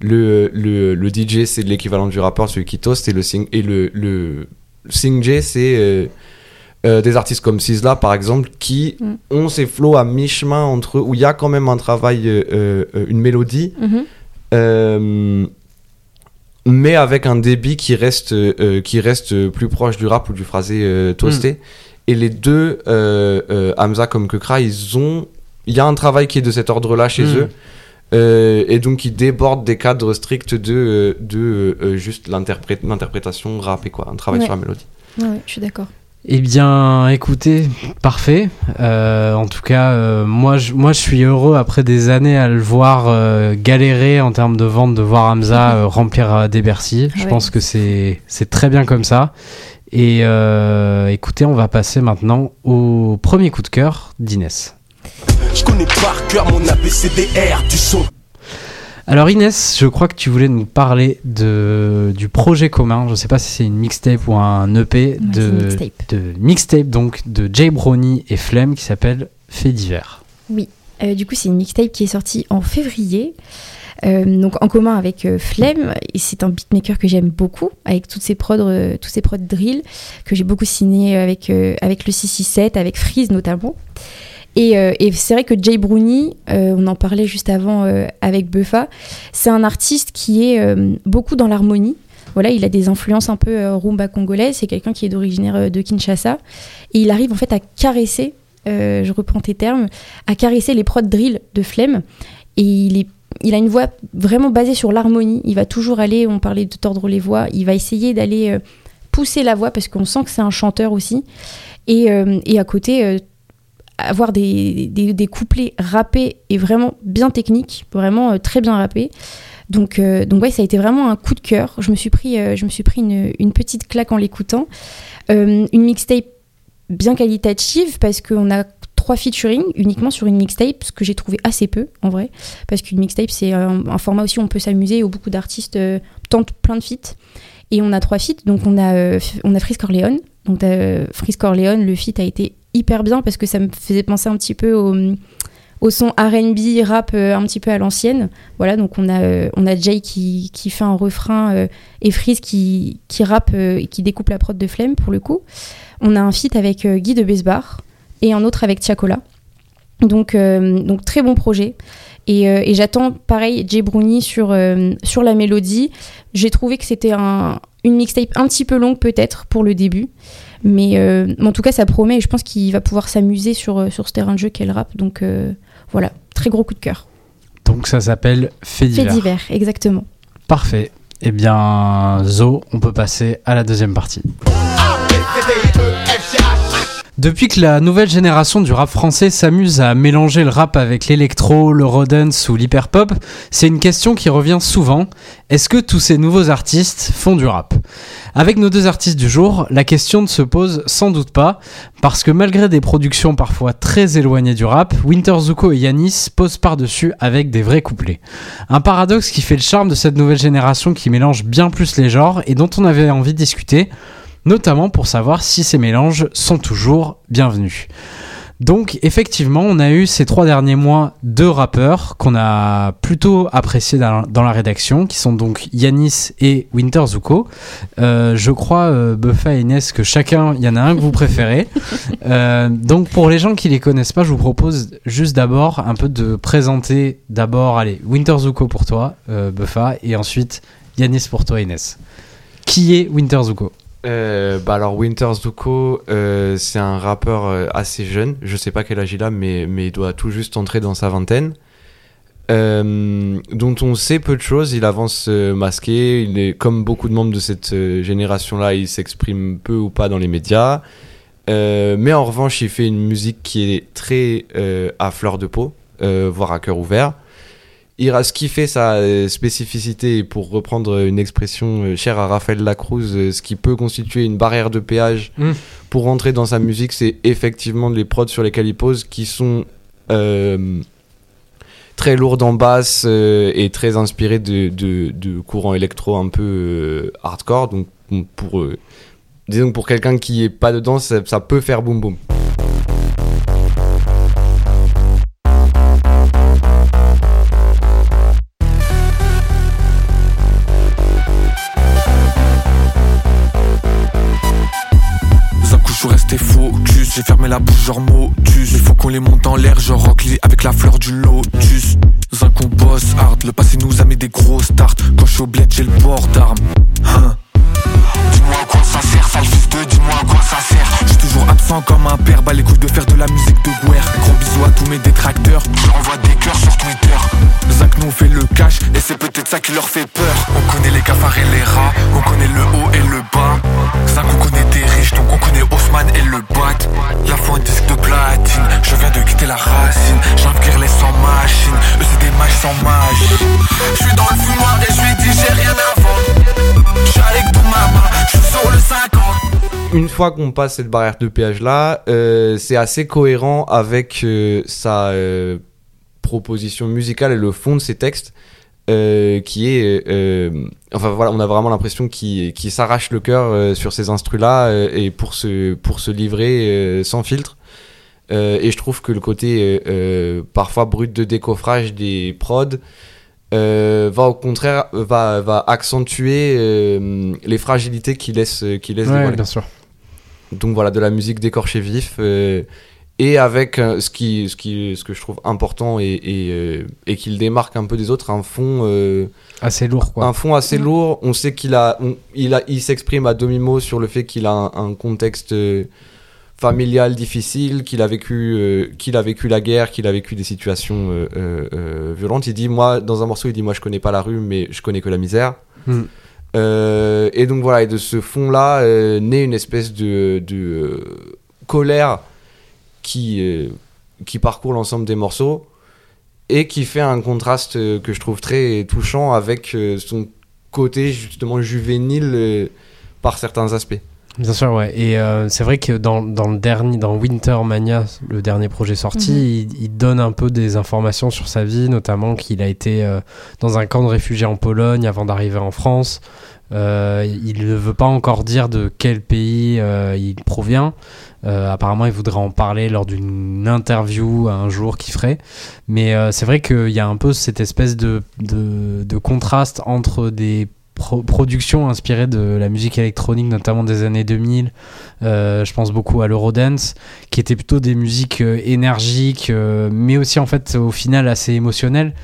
le, le, le DJ, c'est l'équivalent du rappeur, celui qui toast, et le, sing, et le, le Sing c'est. euh, euh, des artistes comme Sizzla par exemple qui Mm. ont ces flows à mi-chemin entre eux où il y a quand même un travail euh, euh, une mélodie Mhm. euh, mais avec un débit qui reste, qui reste plus proche du rap ou du phrasé toasté. Et les deux, Hamza comme Kekra, ils ont. Il y a un travail qui est de cet ordre-là chez Mm. eux. Euh, et donc, ils débordent des cadres stricts de, de euh, juste l'interprét- l'interprétation rap et quoi, un travail Ouais. sur la mélodie. Ouais, ouais, je suis d'accord. Eh bien, écoutez, parfait. Euh, en tout cas, euh, moi, je, moi, je suis heureux après des années à le voir euh, galérer en termes de vente, de voir Hamza euh, remplir euh, des Bercy. Je Ouais. pense que c'est c'est très bien comme ça. Et euh, écoutez, on va passer maintenant au premier coup de cœur d'Inès. Je connais par cœur mon ABCDR du son. Alors Inès, je crois que tu voulais nous parler de, du projet commun, je ne sais pas si c'est une mixtape ou un EP, de, mixtape. de mixtape donc de Jay Brownie et Flemme qui s'appelle Fait divers. Oui, Euh, du coup, c'est une mixtape qui est sortie en février. euh, donc en commun avec euh, Flemme, et c'est un beatmaker que j'aime beaucoup, avec toutes ses prods, euh, tous ses prods drill, que j'ai beaucoup signé avec, avec le 667, avec Freeze notamment. Et, euh, et c'est vrai que Jay Brownie, euh, on en parlait juste avant euh, avec Buffa, c'est un artiste qui est beaucoup dans l'harmonie. Voilà, il a des influences un peu rumba congolaise. C'est quelqu'un qui est d'originaire de Kinshasa. Et il arrive en fait à caresser, je reprends tes termes, à caresser les prods drill de Flemme. Et il, est, il a une voix vraiment basée sur l'harmonie. Il va toujours aller, on parlait de tordre les voix, il va essayer d'aller pousser la voix parce qu'on sent que c'est un chanteur aussi. Et, et à côté, avoir des, des, couplets rappés et vraiment bien techniques, vraiment euh, très bien rappés. Donc, euh, donc ouais, ça a été vraiment un coup de cœur. Je me suis pris, euh, je me suis pris une, une petite claque en l'écoutant. Euh, une mixtape bien qualitative parce qu'on a trois featuring uniquement sur une mixtape, ce que j'ai trouvé assez peu en vrai. Parce qu'une mixtape, c'est un, format aussi où on peut s'amuser, où beaucoup d'artistes tentent plein de feats. Et on a trois feats, donc on a, on a Frisk Corleone. Donc Frisk Corleone, le feat a été hyper bien parce que ça me faisait penser un petit peu au, au son R&B, rap euh, un petit peu à l'ancienne. Voilà, donc on a, euh, on a Jay qui, qui fait un refrain euh, et Freeze qui, qui rappe euh, et qui découpe la prod de Flemme pour le coup. On a un feat avec euh, Guy de Besbar et un autre avec Tiakola. Donc, euh, donc très bon projet. Et, euh, et j'attends pareil Jay Brownie sur, euh, sur la mélodie. J'ai trouvé que c'était un, une mixtape un petit peu longue peut-être pour le début. Mais, euh, mais en tout cas, ça promet et je pense qu'il va pouvoir s'amuser sur, euh, sur ce terrain de jeu qu'est le rap. Donc euh, voilà, très gros coup de cœur. Donc ça s'appelle Fait Fait divers. divers, exactement. Parfait. Eh bien, Zo, on peut passer à la deuxième partie. Depuis que la nouvelle génération du rap français s'amuse à mélanger le rap avec l'électro, le rodance ou l'hyperpop, c'est une question qui revient souvent. Est-ce que tous ces nouveaux artistes font du rap? Avec nos deux artistes du jour, la question ne se pose sans doute pas, parce que malgré des productions parfois très éloignées du rap, Winter Zuko et Yanis posent par-dessus avec des vrais couplets. Un paradoxe qui fait le charme de cette nouvelle génération qui mélange bien plus les genres et dont on avait envie de discuter, notamment pour savoir si ces mélanges sont toujours bienvenus. Donc effectivement, on a eu ces trois derniers mois deux rappeurs qu'on a plutôt appréciés dans, la rédaction, qui sont donc Yanis et Winter Zuko. Euh, je crois, euh, Buffa et Inès, que chacun, il y en a un que vous préférez. Euh, donc pour les gens qui les connaissent pas, je vous propose juste d'abord un peu de présenter d'abord, allez, Winter Zuko pour toi, Buffa, et ensuite Yanis pour toi, Inès. Qui est Winter Zuko? Euh, bah alors Winter Zuko, euh, c'est un rappeur euh, assez jeune. Je sais pas quel âge il a, mais, mais il doit tout juste entrer dans sa vingtaine. Dont on sait peu de choses. Il avance masqué. Il est comme beaucoup de membres de cette génération-là. Il s'exprime peu ou pas dans les médias. Mais en revanche, il fait une musique qui est très à fleur de peau, voire à cœur ouvert. Il a ce qui fait sa euh, spécificité, et pour reprendre une expression euh, chère à Raphaël Lacruz, euh, ce qui peut constituer une barrière de péage Mm. pour rentrer dans sa musique, c'est effectivement les prods sur lesquels il pose qui sont euh, très lourdes en basse euh, et très inspirées de, de, de courants électro un peu euh, hardcore. Donc pour disons que pour quelqu'un qui est pas dedans, ça, ça peut faire boum boum. Qu'on les monte en l'air, genre Rockly avec la fleur du lotus. D'un coup, boss hard. Le passé nous a mis des gros starts. Quand je suis au bled, j'ai le port d'armes. Hein. Dis-moi à quoi ça sert, sale fils de dis-moi à quoi ça sert. Je suis toujours absent comme un père, bah les de faire de la musique de guerre. Gros bisous à tous mes détracteurs, je leur envoie des cœurs sur Twitter. Zach nous fait le cash, et c'est peut-être ça qui leur fait peur. On connaît les cafards et les rats, on connaît le haut et le bas. Zach, on connaît des riches, donc on connaît Haussmann et le bat. La foi un disque de platine, je viens de quitter la racine. J'invire les sans machine, eux c'est des mages sans machine. Je suis dans le fumoir et je lui dis j'ai rien à vendre. J'suis avec ton maman, j'suis sur le 50. une fois qu'on passe cette barrière de péage là, euh, c'est assez cohérent avec euh, sa euh, proposition musicale et le fond de ses textes, euh, qui est, euh, enfin voilà, on a vraiment l'impression qu'il qu'il s'arrache le cœur euh, sur ces instrus là et pour se pour se livrer sans filtre. Et je trouve que le côté parfois brut de décoffrage des prods va au contraire va, va accentuer les fragilités qu'il laisse qu'il laisse Ouais, bien sûr. Donc voilà, de la musique d'écorché vif. Et avec euh, ce, qui, ce, qui, ce que je trouve important et, et, euh, et qui le démarque un peu des autres, un fond, euh, Assez lourd, quoi. un fond assez lourd. On sait qu'il a, on- il a, il s'exprime à demi-mot sur le fait qu'il a un, un contexte familial difficile, qu'il a vécu, euh, qu'il a vécu la guerre, qu'il a vécu des situations euh, euh, euh, violentes. Il dit, moi, dans un morceau, il dit, moi, je connais pas la rue, mais je connais que la misère. Mm. Euh, et donc voilà, et de ce fond-là euh, naît une espèce de, de euh, colère qui, euh, qui parcourt l'ensemble des morceaux et qui fait un contraste euh, que je trouve très touchant avec euh, son côté justement juvénile par certains aspects. Bien sûr, ouais. Et euh, c'est vrai que dans, dans le dernier, dans Winter Mania, le dernier projet sorti, Mhm. il, il donne un peu des informations sur sa vie, notamment qu'il a été euh, dans un camp de réfugiés en Pologne avant d'arriver en France. Euh, il ne veut pas encore dire de quel pays euh, il provient. Euh, apparemment, il voudrait en parler lors d'une interview un jour qu'il ferait. Mais euh, c'est vrai qu'il y a un peu cette espèce de, de, de contraste entre des pro- productions inspirées de la musique électronique, notamment des années 2000. Euh, je pense beaucoup à l'Eurodance, qui étaient plutôt des musiques euh, énergiques, euh, mais aussi en fait au final assez émotionnelles.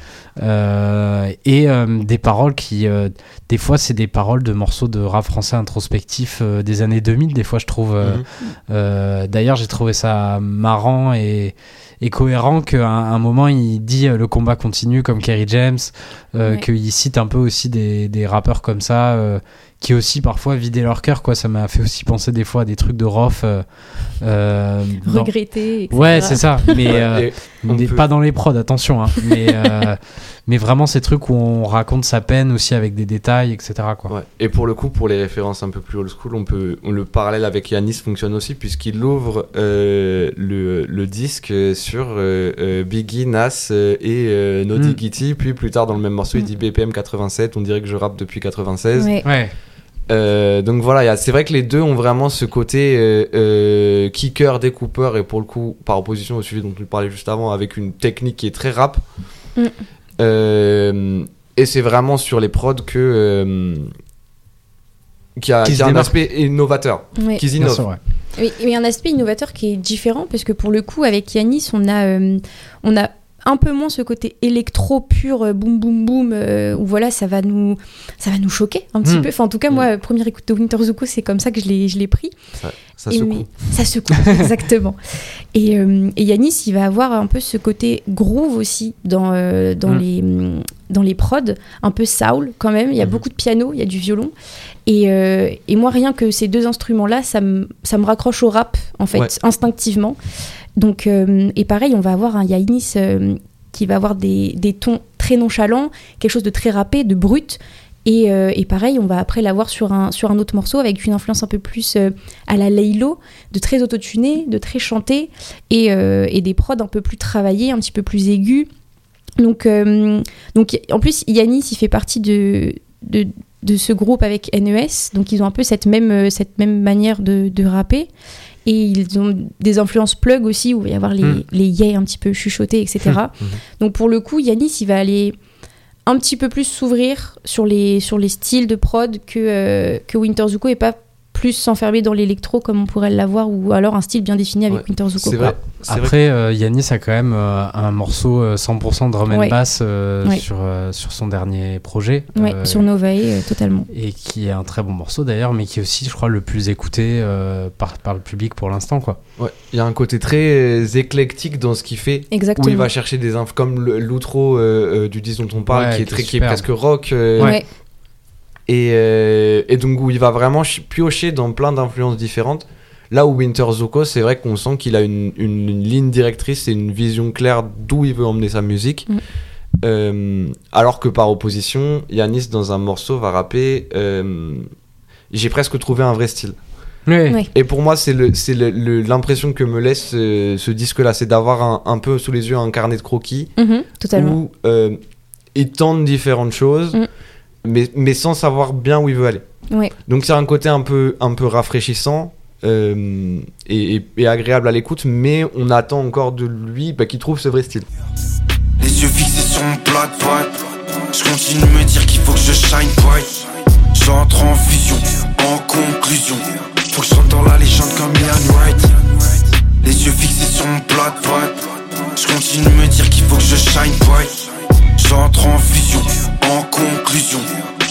Euh, et euh, des paroles qui, euh, des fois, c'est des paroles de morceaux de rap français introspectif des années 2000. Des fois, je trouve. Mhm. D'ailleurs, j'ai trouvé ça marrant et, et cohérent qu'à un, un moment, il dit euh, le combat continue comme Kerry James, euh, Ouais. qu'il cite un peu aussi des, des rappeurs comme ça. Qui aussi parfois vidaient leur cœur quoi ça m'a fait aussi penser des fois à des trucs de Rof euh, euh, dans- Regretter. etc. ouais c'est ça mais euh, on mais peut- pas dans les prods, attention. hein. mais, euh, mais vraiment ces trucs où on raconte sa peine aussi avec des détails, etc. Quoi. Ouais. Et pour le coup, pour les références un peu plus old school, on peut, on- le parallèle avec Yanis fonctionne aussi puisqu'il ouvre euh, le, le disque sur Biggie, Nas et euh, Naughty Mm. Gitty. Puis plus tard dans le même morceau, il Mm. dit BPM 87. On dirait que je rappe depuis 96. Ouais. Ouais, Euh, donc voilà, c'est vrai que les deux ont vraiment ce côté euh, euh, kicker, découpeur et pour le coup, par opposition au sujet dont tu parlais juste avant, avec une technique qui est très rap. Mm. Euh, et c'est vraiment sur les prods que euh, qu'il y a, Qui a un aspect innovateur, Ouais. qu'ils innovent. sûr, ouais. Oui, mais il y a un aspect innovateur qui est différent parce que pour le coup, avec Yanis, on a, euh, on a un peu moins ce côté électro pur, euh, boum boum boum, euh, où voilà, ça va nous, ça va nous choquer un petit Mm. peu. Enfin, en tout cas, Mm. moi, euh, première écoute de Winter Zuko, c'est comme ça que je l'ai, je l'ai pris. Ça, ça Et secoue. mais- ça secoue, exactement. Et, euh, et Yanis, il va avoir un peu ce côté groove aussi dans, euh, dans, Mm. les, dans les prods, un peu soul quand même. Il y a beaucoup de piano, il y a du violon. Et, et moi, rien que ces deux instruments-là, ça me, ça me raccroche au rap, en fait, Ouais. instinctivement. Donc, euh, et pareil, on va avoir un euh, qui va avoir des, des tons très nonchalants, quelque chose de très rappé, de brut. Et, euh, et pareil, on va après l'avoir sur un, sur un autre morceau avec une influence un peu plus à la Laylo, de très autotuné, de très chanté, et, et des prods un peu plus travaillés, un petit peu plus aigus. Donc, donc en plus, Yanis, il fait partie de, de, de ce groupe avec NES, donc ils ont un peu cette même, cette même manière de, de rapper. Et ils ont des influences plug aussi, où il va y avoir les, Mm. les yay un petit peu chuchotés, etc. Mhm. Donc pour le coup, Yanis, il va aller un petit peu plus s'ouvrir sur les, sur les styles de prod que, euh, que Winter Zuko et pas plus s'enfermer dans l'électro comme on pourrait l'avoir ou alors un style bien défini avec Ouais. Winter Zuko. C'est vrai. Après, euh, Yanis a quand même euh, un morceau euh, 100% drum and Ouais. bass euh, Ouais. sur, euh, sur son dernier projet. Ouais, euh, sur Novae, euh, totalement. Et qui est un très bon morceau d'ailleurs, mais qui est aussi, je crois, le plus écouté euh, par, par le public pour l'instant. quoi. Ouais. Il y a un côté très euh, éclectique dans ce qu'il fait. Exactement. Où il va chercher des infos comme l'outro euh, euh, du disque dont on parle, Ouais, qui est, qui est très, qui est presque rock. Euh. Et, euh, et donc où il va vraiment ch- piocher dans plein d'influences différentes. Là où Winter Zuko, c'est vrai qu'on sent qu'il a une, une- une ligne directrice et une vision claire d'où il veut emmener sa musique. Mm. Euh, alors que par opposition, Yanis dans un morceau va rapper euh, J'ai presque trouvé un vrai style. Et pour moi, c'est le- c'est le- le- l'impression que me laisse euh, ce disque-là, c'est d'avoir un, un peu sous les yeux un carnet de croquis totalement. où euh, il tente différentes choses, Mm. Mais, mais sans savoir bien où il veut aller. Ouais. Donc c'est un côté un peu, un peu rafraîchissant euh, et, et- et agréable à l'écoute, mais on attend encore de lui bah, qu'il trouve ce vrai style. Les yeux fixés sur mon plat de. Je continue de me dire qu'il faut que je shine bright. J'entre en fusion, en conclusion. Faut que je rentre dans la légende comme Ian Wright. Les yeux fixés sur mon plat de. Je continue de me dire qu'il faut que je shine bright. J'entre en fusion, en conclusion.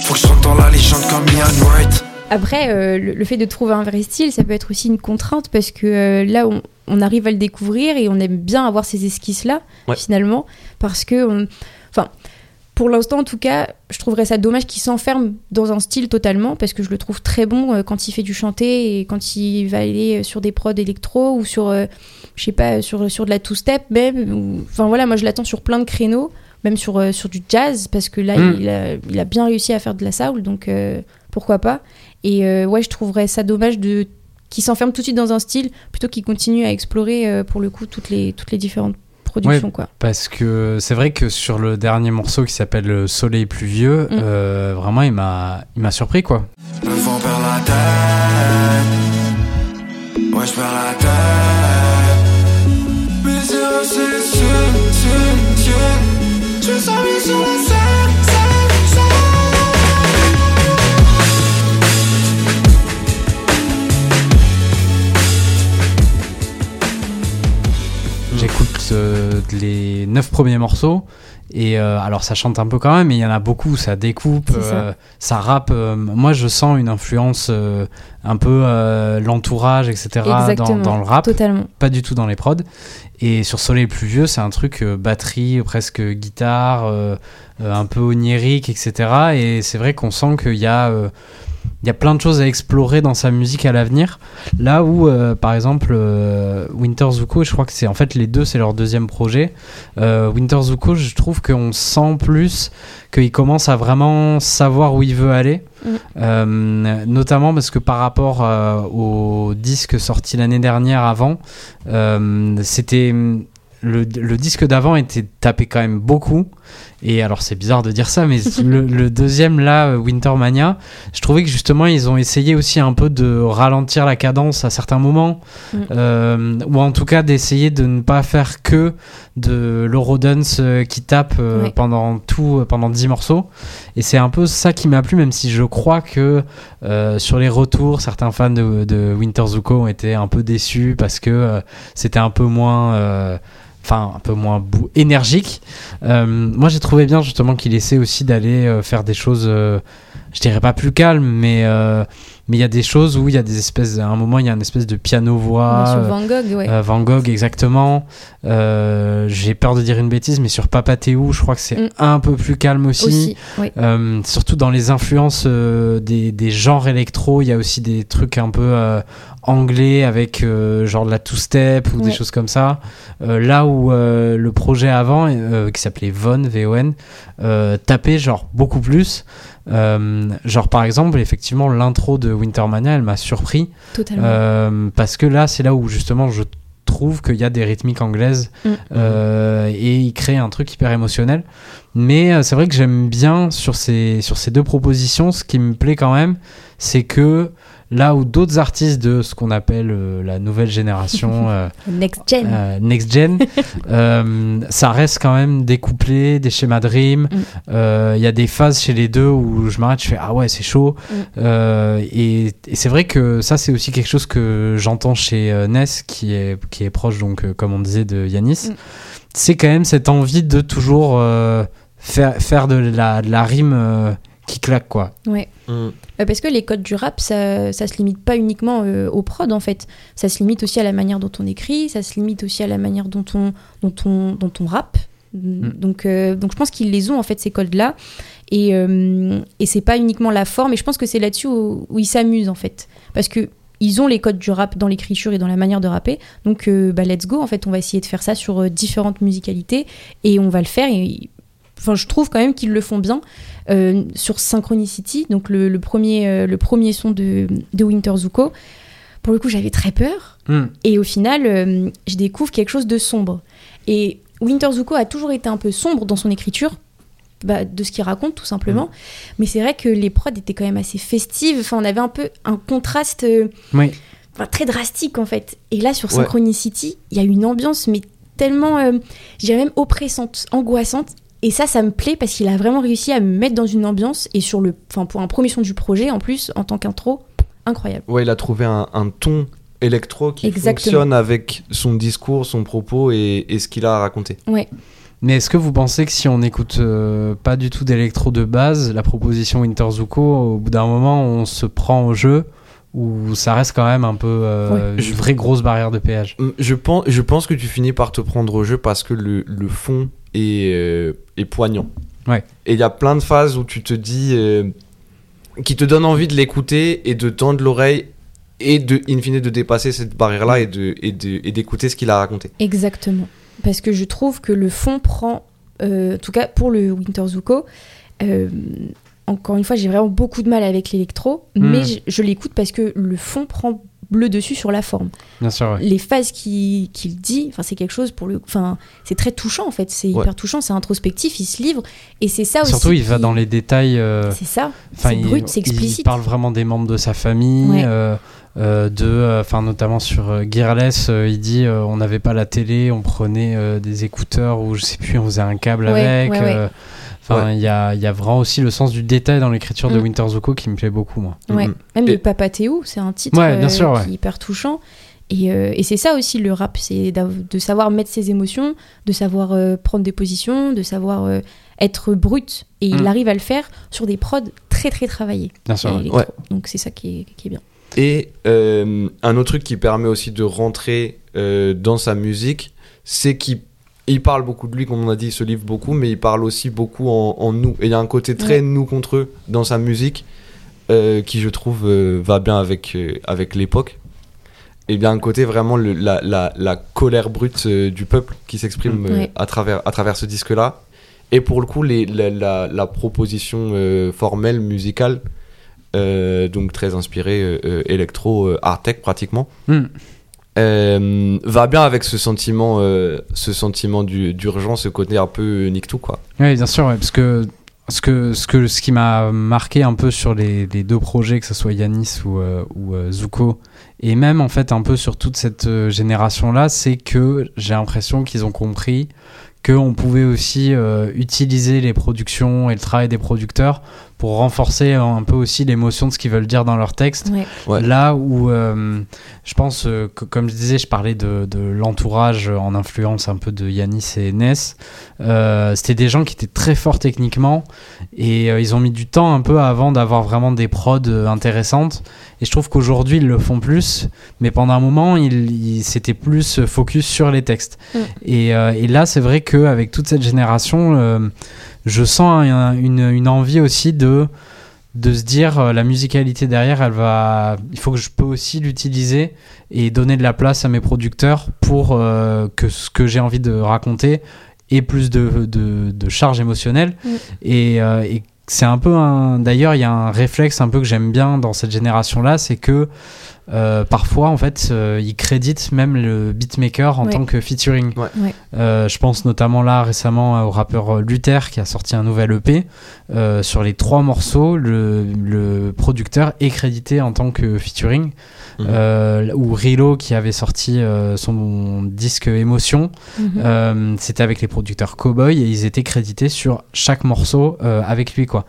Faut que je rentre dans la légende comme Ian Wright. Après, euh, le, le fait de trouver un vrai style, ça peut être aussi une contrainte parce que euh, là, on, on arrive à le découvrir et on aime bien avoir ces esquisses-là, Ouais. finalement, parce que, on- enfin, pour l'instant, en tout cas, je trouverais ça dommage qu'il s'enferme dans un style totalement parce que je le trouve très bon euh, quand il fait du chanté et quand il va aller sur des prods électro ou sur, euh, je sais pas, sur, sur de la two-step même. ou- Enfin voilà, moi je l'attends sur plein de créneaux, même sur, euh, sur du jazz parce que là, Mm. il, a, il a bien réussi à faire de la soul, donc euh, pourquoi pas. Et euh, ouais, je trouverais ça dommage de qu'il s'enferme tout de suite dans un style plutôt qu'il continue à explorer euh, pour le coup toutes les, toutes les différentes productions quoi. Parce que c'est vrai que sur le dernier morceau qui s'appelle Le Soleil pluvieux, Mm. euh, vraiment il m'a il m'a surpris quoi. Le vent perd la tête. Ouais, je perds la tête. Mes yeux, c'est sûr, sûr, sûr. Je sens mes sur J'écoute euh, les neuf premiers morceaux et euh, alors ça chante un peu quand même, mais il y en a beaucoup, ça découpe, ça. euh, ça rappe. euh, moi je sens une influence un peu l'entourage, etc. Dans, le rap, Totalement. pas du tout dans les prods. Et sur Soleil pluvieux, c'est un truc batterie, presque guitare, un peu onirique, etc. Et c'est vrai qu'on sent qu'il y a il y a plein de choses à explorer dans sa musique à l'avenir. Là où, euh, par exemple, euh, Winter Zuko, je crois que c'est en fait les deux, c'est leur deuxième projet. Euh, Winter Zuko, je trouve qu'on sent plus qu'il commence à vraiment savoir où il veut aller. Mm. Euh, notamment parce que par rapport euh, au disque sorti l'année dernière avant, c'était le, le disque d'avant était tapé quand même beaucoup. Et alors c'est bizarre de dire ça, mais le, le deuxième là, Wintermania, je trouvais que justement ils ont essayé aussi un peu de ralentir la cadence à certains moments, Mm. euh, ou en tout cas d'essayer de ne pas faire que de l'Eurodance euh, qui tape euh, pendant tout, pendant 10 morceaux. Et c'est un peu ça qui m'a plu, même si je crois que euh, sur les retours, certains fans de, de Winter Zuko ont été un peu déçus parce que c'était un peu moins. Enfin, un peu moins énergique. Euh, moi, j'ai trouvé bien justement qu'il essaie aussi d'aller euh, faire des choses, euh, je dirais pas plus calmes, mais euh, mais il y a des choses où il y a des espèces, à un moment, il y a une espèce de piano-voix. sur euh, Van Gogh, ouais. euh, Van Gogh, exactement. Euh, J'ai peur de dire une bêtise, mais sur Papa Théou, je crois que c'est Mm. un peu plus calme aussi. surtout dans les influences des, des genres électro, il y a aussi des trucs un peu anglais avec genre de la two-step ou des choses comme ça. Là où le projet avant, qui s'appelait Von, V-O-N, tapait genre beaucoup plus. Euh, genre par exemple, effectivement, l'intro de Wintermania, elle m'a surpris. Totalement. Euh, parce que là, c'est là où justement je trouve qu'il y a des rythmiques anglaises Mm. euh, et il crée un truc hyper émotionnel. Mais euh, c'est vrai que j'aime bien sur ces, sur ces deux propositions, ce qui me plaît quand même, c'est que là où d'autres artistes de ce qu'on appelle euh, la nouvelle génération, euh, Next Gen. euh, next gen, ça reste quand même des couplets, des schémas de rimes. Mm. Il y a des phases chez les deux où je m'arrête, je fais ah ouais c'est chaud. Mm. Et et c'est vrai que ça c'est aussi quelque chose que j'entends chez Ness qui est qui est proche donc comme on disait de Yanis. Mm. C'est quand même cette envie de toujours faire faire de la, de la rime qui claque quoi. Ouais. Mm. Bah, parce que les codes du rap, ça, ça se limite pas uniquement euh, au prod en fait. Ça se limite aussi à la manière dont on écrit, ça se limite aussi à la manière dont on, dont on, dont on rappe. Donc, euh, donc je pense qu'ils les ont en fait ces codes-là. Et, euh, et c'est pas uniquement la forme, et je pense que c'est là-dessus où, où ils s'amusent en fait. Parce que ils ont les codes du rap dans l'écriture et dans la manière de rapper. Donc euh, bah, let's go, en fait, on va essayer de faire ça sur euh, différentes musicalités et on va le faire. Et, enfin, je trouve quand même qu'ils le font bien. Euh, sur Synchronicity, donc le, le premier, euh, le premier son de, de Winter Zuko. pour le coup, j'avais très peur. Hmm. Et au final, euh, je découvre quelque chose de sombre. Et Winter Zuko a toujours été un peu sombre dans son écriture, bah, de ce qu'il raconte tout simplement. Hmm. Mais c'est vrai que les prods étaient quand même assez festives. Enfin, on avait un peu un contraste Oui. très drastique en fait. Et là, sur. Synchronicity, il y a une ambiance, mais tellement, je dirais même oppressante, angoissante. Et ça, ça me plaît parce qu'il a vraiment réussi à me mettre dans une ambiance. Et sur le, enfin, pour un premier son du projet, en plus, en tant qu'intro, incroyable. Ouais, il a trouvé un, un ton électro qui Exactement. fonctionne avec son discours, son propos et, et ce qu'il a à raconter. Ouais. Mais est-ce que vous pensez que si on n'écoute euh, pas du tout d'électro de base, la proposition Winter Zuko, au bout d'un moment, on se prend au jeu ou ça reste quand même un peu euh, Ouais. une vraie grosse barrière de péage? Hum, Je pense, je pense que tu finis par te prendre au jeu parce que le, le fond est, euh, est poignant. Ouais. Et il y a plein de phases où tu te dis. euh, qui te donnent envie de l'écouter et de tendre l'oreille et de, in fine, de dépasser cette barrière-là et de- et de- et d'écouter ce qu'il a raconté. Exactement. Parce que je trouve que le fond prend, euh, en tout cas pour le Winter Zuko, euh, encore une fois, j'ai vraiment beaucoup de mal avec l'électro, Hmm. mais je, je l'écoute parce que le fond prend le dessus sur la forme. Bien sûr, ouais. Les phases qu'il qu'il dit, enfin c'est quelque chose pour le, enfin c'est très touchant en fait, c'est Ouais. hyper touchant, c'est introspectif, il se livre et c'est ça aussi. Surtout, il va dans les détails. euh, C'est ça. C'est il- brut, c'est Il explicite. parle vraiment des membres de sa famille, Ouais. euh, euh, de, euh, enfin notamment sur Gearless, il dit on n'avait pas la télé, on prenait des écouteurs ou je sais plus, on faisait un câble avec. Enfin, il y, a, il y a vraiment aussi le sens du détail dans l'écriture de Mm. Winter Zuko qui me plaît beaucoup, moi. Ouais. Mhm. Même Et- de Papa Théo, c'est un titre Ouais, bien euh, sûr, qui est hyper touchant. Et, euh, et c'est ça aussi le rap, c'est de savoir mettre ses émotions, de savoir euh, prendre des positions, de savoir euh, être brut. Et il Mm. arrive à le faire sur des prods très très travaillés. Bien sûr. Donc c'est ça qui est, qui est bien. Et euh, un autre truc qui permet aussi de rentrer euh, dans sa musique, c'est qu'il il parle beaucoup de lui, comme on a dit, il se livre beaucoup, mais il parle aussi beaucoup en, en nous. Et il y a un côté très Ouais. nous contre eux dans sa musique euh, qui, je trouve, euh, va bien avec, euh, avec l'époque. Et il y a un côté vraiment le- la, la, la colère brute euh, du peuple qui s'exprime euh, Ouais. à, travers, à travers ce disque-là. Et pour le coup, les, la, la, la proposition euh, formelle, musicale, euh, donc très inspirée électro, art tech pratiquement, Mm. Euh, va bien avec ce sentiment, euh, ce sentiment du- d'urgence, ce côté un peu nique tout quoi. Oui, bien sûr, parce que ce, que, ce, que, ce qui m'a marqué un peu sur les, deux projets, que ce soit Yanis ou, euh, ou Zuko, et même en fait un peu sur toute cette euh, génération-là, c'est que j'ai l'impression qu'ils ont compris qu'on pouvait aussi euh, utiliser les productions et le travail des producteurs pour renforcer un peu aussi l'émotion de ce qu'ils veulent dire dans leur texte. Ouais. Ouais. Là où euh, je pense euh, que, comme je disais, je parlais de, de l'entourage en influence un peu de Yanis et Ness. Euh, C'était des gens qui étaient très forts techniquement et euh, ils ont mis du temps un peu avant d'avoir vraiment des prods euh, intéressantes. Et je trouve qu'aujourd'hui ils le font plus, mais pendant un moment ils, ils- c'était plus focus sur les textes. Mm. Et, euh, et là c'est vrai qu'avec toute cette génération, euh, je sens un- une, une envie aussi de de se dire euh, la musicalité derrière elle va il faut que je peux aussi l'utiliser et donner de la place à mes producteurs pour euh, que ce que j'ai envie de raconter ait plus de, de, de charge émotionnelle Mm. et, et c'est un peu un d'ailleurs il y a un réflexe un peu que j'aime bien dans cette génération là c'est que euh, parfois en fait euh, ils créditent même le beatmaker en Ouais. tant que featuring Ouais. Ouais. Euh, je pense notamment là récemment au rappeur Luther qui a sorti un nouvel EP euh, sur les trois morceaux le, le producteur est crédité en tant que featuring Mhm. Euh, ou Rilo qui avait sorti euh, son disque Émotion Mhm. euh, c'était avec les producteurs Cowboy et ils étaient crédités sur chaque morceau euh, avec lui quoi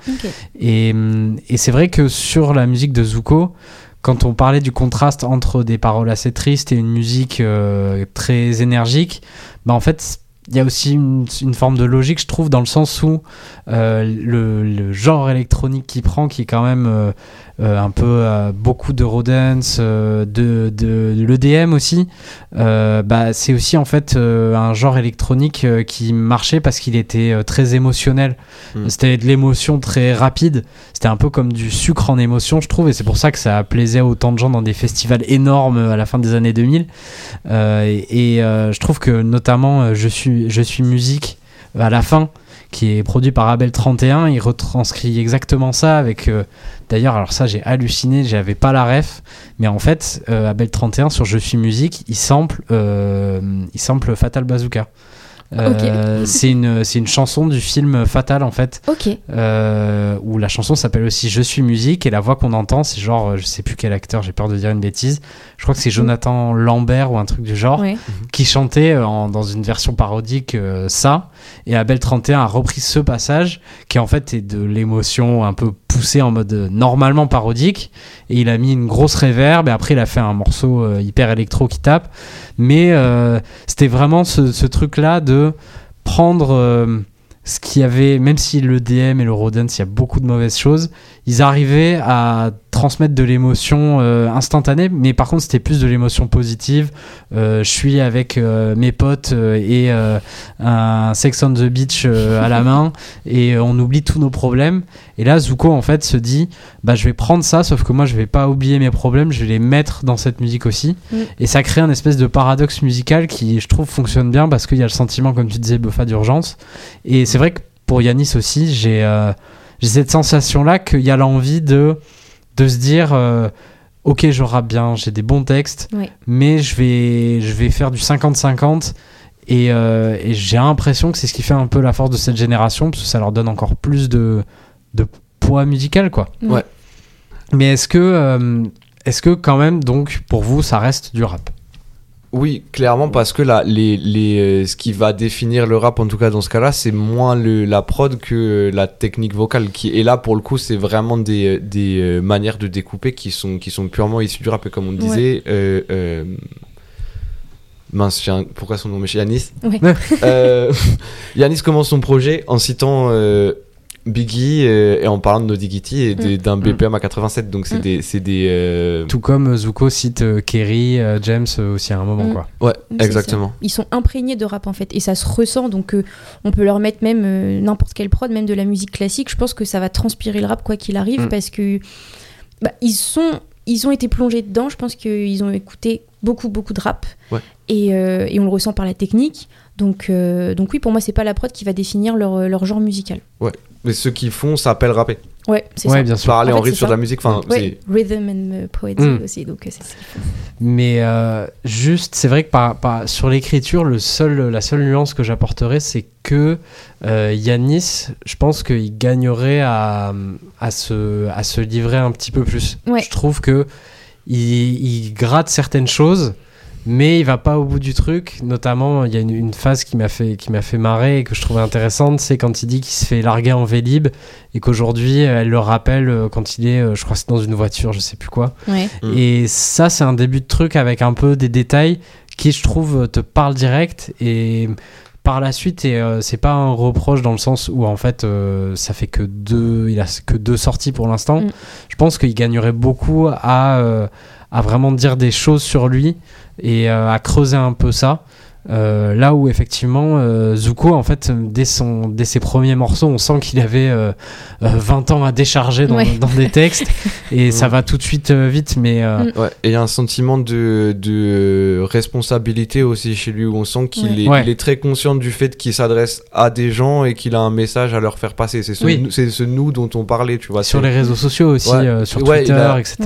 et, hum, et c'est vrai que sur la musique de Zuko, quand on parlait du contraste entre des paroles assez tristes et une musique euh, très énergique, bah en fait, il y a aussi une, forme de logique, je trouve, dans le sens où euh, le, genre électronique qui prend, qui est quand même euh, un peu euh, beaucoup de rodance, euh, de, de, de l'EDM aussi, euh, bah, c'est aussi en fait euh, un genre électronique euh, qui marchait parce qu'il était euh, très émotionnel. Mm. C'était de l'émotion très rapide. C'était un peu comme du sucre en émotion, je trouve, et c'est pour ça que ça plaisait autant de gens dans des festivals énormes à la fin des années 2000. Euh, et et, euh, je trouve que notamment euh, je suis je suis musique à la fin qui est produit par Abel 31. Il retranscrit exactement ça avec. euh, D'ailleurs, alors ça, j'ai halluciné, j'avais pas la ref, mais en fait, euh, Abel 31 sur Je suis musique, il sample, euh, il sample Fatal Bazooka. Euh, c'est une c'est une chanson du film Fatal en fait Ok. euh, où la chanson s'appelle aussi Je suis musique et la voix qu'on entend c'est genre je sais plus quel acteur j'ai peur de dire une bêtise je crois que c'est Jonathan Lambert ou un truc du genre qui chantait en- dans une version parodique euh, ça et Abel 31 a repris ce passage qui en fait est de l'émotion un peu poussée en mode euh, normalement parodique. Et il a mis une grosse réverb et après il a fait un morceau euh, hyper électro qui tape. Mais euh, c'était vraiment ce, ce truc là de prendre ce qu'il y avait, même si le DM et le Rodent, il y a beaucoup de mauvaises choses, ils arrivaient à transmettre de l'émotion euh, instantanée, mais par contre c'était plus de l'émotion positive. Euh, je suis avec euh, mes potes et un Sex on the Beach à la main et on oublie tous nos problèmes. Et là, Zuko en fait se dit, bah je vais prendre ça, sauf que moi je vais pas oublier mes problèmes, je vais les mettre dans cette musique aussi. Mm. Et ça crée un espèce de paradoxe musical qui, je trouve, fonctionne bien parce qu'il y a le sentiment, comme tu disais, Buffa d'urgence. Et c'est vrai que pour Yanis aussi, j'ai j'ai cette sensation-là qu'il y a l'envie de, de se dire euh, Ok, je rappe bien, j'ai des bons textes, mais je vais, je vais faire du 50-50. Et, euh, et j'ai l'impression que c'est ce qui fait un peu la force de cette génération, parce que ça leur donne encore plus de, de poids musical, quoi. Ouais. Mais est-ce que, euh, est-ce que quand même, donc, pour vous, ça reste du rap? Oui, clairement, parce que là, les, les, euh, ce qui va définir le rap, en tout cas dans ce cas-là, c'est moins le, la prod que euh, la technique vocale. Qui, et là, pour le coup, c'est vraiment des, euh, des manières de découper qui sont, qui sont purement issues du rap. Et comme on disait, euh, euh, mince, j'ai un- pourquoi son nom Mais Yanis. Ouais. Euh, Yanis commence son projet en citant euh, Biggie euh, et en parlant de No Diggity et des- d'un BPM à 87. Donc c'est Mm. des. c'est des euh, Tout comme Zuko cite euh, Kerry, euh, James euh, aussi à un moment, Mm. quoi. Ouais, exactement. ça. Ils sont imprégnés de rap en fait, et ça se ressent. Donc euh, on peut leur mettre même euh, n'importe quelle prod, même de la musique classique. Je pense que ça va transpirer le rap quoi qu'il arrive, Mm. parce que bah, ils sont, ils ont été plongés dedans. Je pense qu'ils ont écouté beaucoup beaucoup de rap, Ouais. et, euh, et on le ressent par la technique. Donc euh, donc oui, pour moi c'est pas la prod qui va définir leur, leur genre musical. Mais ceux qui font s'appellent rapper. Ouais, c'est Ouais, ça. bien sûr. Parler En en, fait, rythme sur de ça. la musique. Enfin, Ouais, rhythm and euh, poetry Mm. aussi. Donc euh, c'est ça. Mais euh, juste, c'est vrai que par, par- sur l'écriture, le seul, la seule nuance que j'apporterais, c'est que euh, Yanis, je pense qu'il gagnerait à, à, se, à se livrer un petit peu plus. Ouais. Je trouve que il, il gratte certaines choses, mais il va pas au bout du truc. Notamment, il y a une, une phase qui m'a fait, qui m'a fait marrer et que je trouvais intéressante, c'est quand il dit qu'il se fait larguer en Vélib et qu'aujourd'hui, elle le rappelle euh, quand il est, euh, je crois c'est dans une voiture, je sais plus quoi. Ouais. Mm. Et ça, c'est un début de truc avec un peu des détails qui, je trouve, te parlent direct. Et par la suite, et euh, c'est pas un reproche dans le sens où en fait, euh, ça fait que deux, il a que deux sorties pour l'instant. Mm. Je pense qu'il gagnerait beaucoup à, euh, à vraiment dire des choses sur lui et euh, à creuser un peu ça. Euh, là où effectivement euh, Zuko en fait dès, son, dès ses premiers morceaux on sent qu'il avait euh, euh, 20 ans à décharger dans, Ouais. dans des textes et ça va tout de suite euh, vite mais euh, Mm. Ouais, et il y a un sentiment de, de responsabilité aussi chez lui où on sent qu'il Ouais. est, Ouais. il est très conscient du fait qu'il s'adresse à des gens et qu'il a un message à leur faire passer. C'est ce, Oui. nous- c'est ce nous dont on parlait, tu vois. sur les réseaux sociaux aussi, Ouais. euh, sur Twitter, a- etc.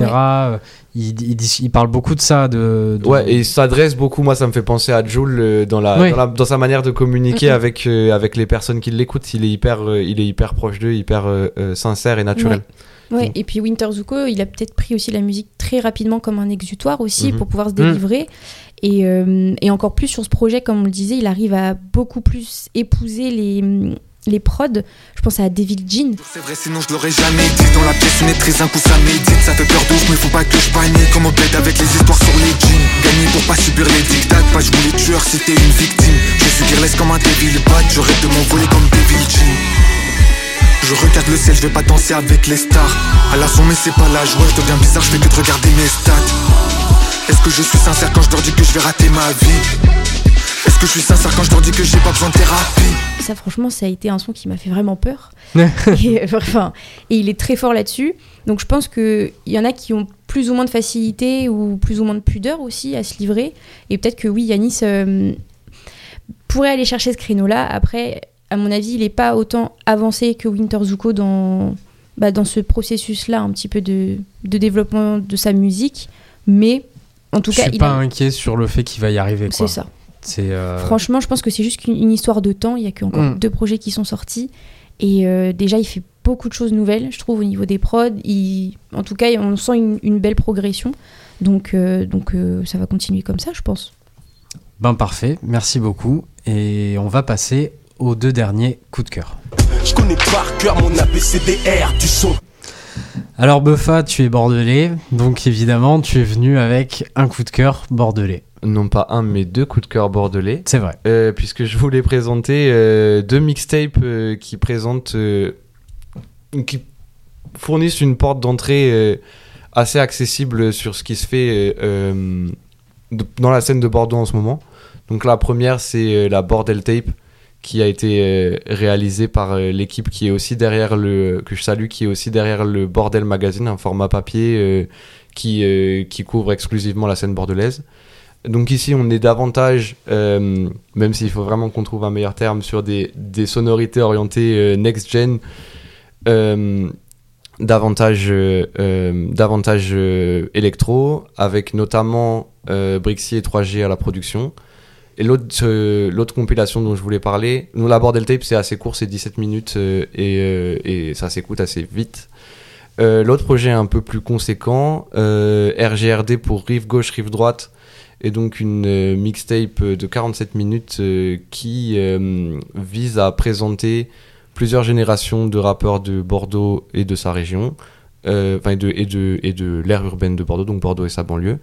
Il, il, dit- il parle beaucoup de ça. De, de- Ouais, et il s'adresse beaucoup, moi ça me fait penser à Jules euh, dans, la, dans, la- dans sa manière de communiquer avec, euh, avec les personnes qui l'écoutent. Il, est hyper, euh, il est hyper proche d'eux, hyper euh, euh, sincère et naturel. Ouais, Mm. et puis Winter Zuko, il a peut-être pris aussi la musique très rapidement comme un exutoire aussi Mhm. pour pouvoir se délivrer. Et, euh, et encore plus sur ce projet, comme on le disait, il arrive à beaucoup plus épouser les, les prods. Je pense à Devil Jean. C'est vrai, sinon je l'aurais jamais dit. Dans la pièce, une maîtrise, un coup ça médite. Ça fait peur d'ouf, mais faut pas que je panique. Comme au bled avec les histoires sur les jeans. Gagner pour pas subir les dictats, pas jouer les tueurs si t'es une victime. Je suis guirless comme un Devil Bat, je rêve de m'envoler comme Devil Jean. Je regarde le ciel, je vais pas danser avec les stars. À la son, mais c'est pas la joie, je deviens bizarre, je fais que de regarder mes stats. Est-ce que je suis sincère quand je leur dis que je vais rater ma vie? Est-ce que je suis sincère quand je leur dis que j'ai pas besoin de thérapie Ça, franchement, ça a été un son qui m'a fait vraiment peur. et, euh, enfin, et il est très fort là-dessus. Donc je pense qu'il y en a qui ont plus ou moins de facilité ou plus ou moins de pudeur aussi à se livrer. Et peut-être que oui, Yanis euh, pourrait aller chercher ce créneau-là. Après, à mon avis, il n'est pas autant avancé que Winter Zuko dans, bah, dans ce processus-là, un petit peu de, de développement de sa musique. Mais en tout je cas, suis il pas a- inquiet sur le fait qu'il va y arriver. c'est ça. Euh, Franchement, je pense que c'est juste une histoire de temps. Il y a que encore Mm. deux projets qui sont sortis. Et euh, déjà, il fait beaucoup de choses nouvelles, je trouve, au niveau des prods. Il- En tout cas, on sent une, une belle progression. Donc, euh, donc euh, ça va continuer comme ça, je pense. ben parfait. Merci beaucoup. Et on va passer aux deux derniers coups de cœur. Je connais par cœur mon ABCDR du son. Alors Buffa, tu es bordelais, donc évidemment tu es venu avec un coup de cœur bordelais. Non pas un, mais deux coups de cœur bordelais. C'est vrai. Euh, puisque je voulais présenter euh, deux mixtapes euh, qui présentent, qui fournissent une porte d'entrée assez accessible sur ce qui se fait dans la scène de Bordeaux en ce moment. Donc la première, c'est la Bordel Tape qui a été réalisée par l'équipe qui est aussi derrière le que je salue, qui est aussi derrière le Bordel Magazine, un format papier qui euh, qui couvre exclusivement la scène bordelaise. Donc ici, on est davantage, euh, même s'il faut vraiment qu'on trouve un meilleur terme, sur des, des sonorités orientées euh, next-gen, euh, davantage, davantage électro, avec notamment Brixie et 3G à la production. Et l'autre compilation dont je voulais parler, nous la Bordel Tape, c'est assez court, c'est 17 minutes et, et ça s'écoute assez vite. L'autre projet un peu plus conséquent, RGRD pour rive gauche, rive droite, et donc une euh, mixtape de 47 minutes euh, qui euh, vise à présenter plusieurs générations de rappeurs de Bordeaux et de sa région, euh, enfin de, et de, et de l'ère urbaine de Bordeaux, donc Bordeaux et sa banlieue.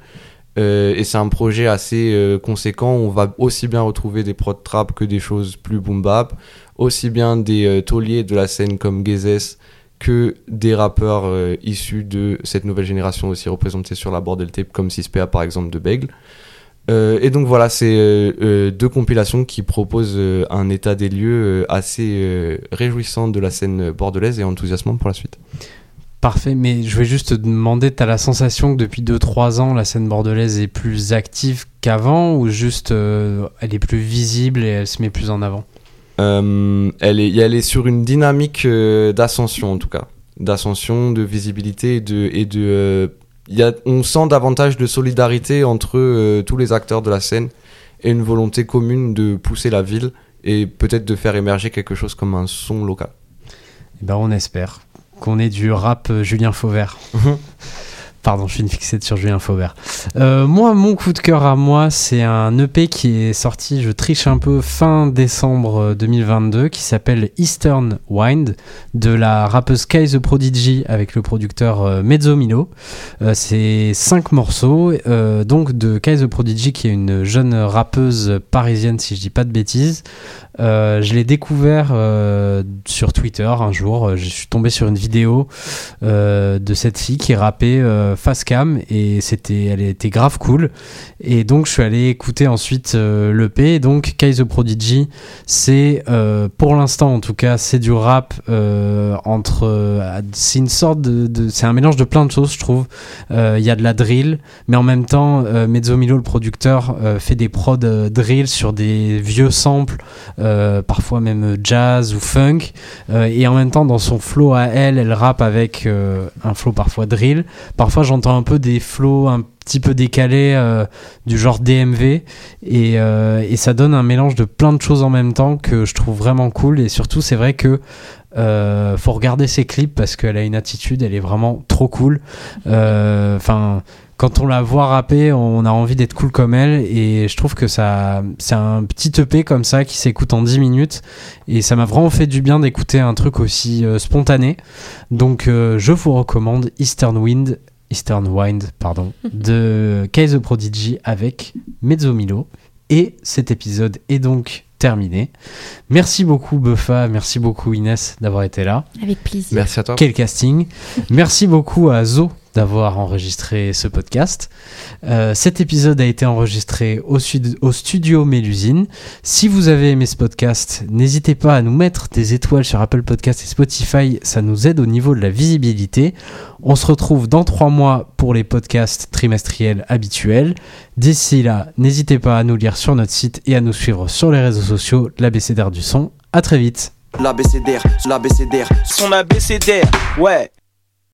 Euh, et c'est un projet assez euh, conséquent. On va aussi bien retrouver des prod trap que des choses plus boom bap, aussi bien des euh, tauliers de la scène comme Gezes que des rappeurs euh, issus de cette nouvelle génération aussi représentés sur la Bordel Tape comme 6PA par exemple de Bègle. Euh, et donc voilà, c'est euh, euh, deux compilations qui proposent euh, un état des lieux assez réjouissant de la scène bordelaise et enthousiasmant pour la suite. Parfait, mais je vais juste te demander, t'as la sensation que depuis 2-3 ans, la scène bordelaise est plus active qu'avant ou juste elle est plus visible et elle se met plus en avant? Elle, est, elle est sur une dynamique d'ascension en tout cas, d'ascension, de visibilité et de... Et de il y a, on sent davantage de solidarité entre euh, tous les acteurs de la scène et une volonté commune de pousser la ville et peut-être de faire émerger quelque chose comme un son local. Eh ben on espère qu'on ait du rap euh, Julien Fauvert. Pardon, je suis une fixette sur Julien Fauvert. Euh, moi, mon coup de cœur à moi, c'est un EP qui est sorti, je triche un peu, fin décembre euh, 2022, qui s'appelle Eastern Wind, de la rappeuse Kai The Prodigy avec le producteur euh, Mezzo Milo. Euh, c'est cinq morceaux, euh, donc de Kai The Prodigy, qui est une jeune rappeuse parisienne, si je dis pas de bêtises. Euh, je l'ai découvert euh, sur Twitter un jour. Euh, Je suis tombé sur une vidéo euh, de cette fille qui rappait euh, face cam et c'était, elle était grave cool. Et donc je suis allé écouter ensuite euh, l'EP. Donc Kai The Prodigy, c'est euh, pour l'instant en tout cas, c'est du rap euh, entre, euh, c'est une sorte de, c'est un mélange de plein de choses, je trouve. Il y a de la drill, mais en même temps, Mezzo Milo, le producteur, fait des prods drill sur des vieux samples parfois même jazz ou funk. Et en même temps, dans son flow à elle, elle rappe avec un flow parfois drill. Parfois, j'entends un peu des flows un petit peu décalés euh, du genre DMV. Et, euh, et ça donne un mélange de plein de choses en même temps que je trouve vraiment cool. Et surtout, c'est vrai que euh, faut regarder ses clips parce qu'elle a une attitude, elle est vraiment trop cool. Enfin, quand on la voit rapper, on a envie d'être cool comme elle. Et je trouve que ça, c'est un petit EP comme ça qui s'écoute en 10 minutes. Et ça m'a vraiment fait du bien d'écouter un truc aussi spontané. Donc, je vous recommande Eastern Wind. Eastern Wind, pardon, de Kay the Prodigy avec Mezzo Milo. Et cet épisode est donc terminé. Merci beaucoup Buffa, merci beaucoup Inès d'avoir été là. Avec plaisir. Merci à toi. Quel casting. Merci beaucoup à Zo d'avoir enregistré ce podcast. Euh, cet épisode a été enregistré au, studio Mélusine. Si vous avez aimé ce podcast, n'hésitez pas à nous mettre des étoiles sur Apple Podcast et Spotify, ça nous aide au niveau de la visibilité. On se retrouve dans trois mois pour les podcasts trimestriels habituels. D'ici là, n'hésitez pas à nous lire sur notre site et à nous suivre sur les réseaux sociaux l'ABCDR du son. À très vite Son.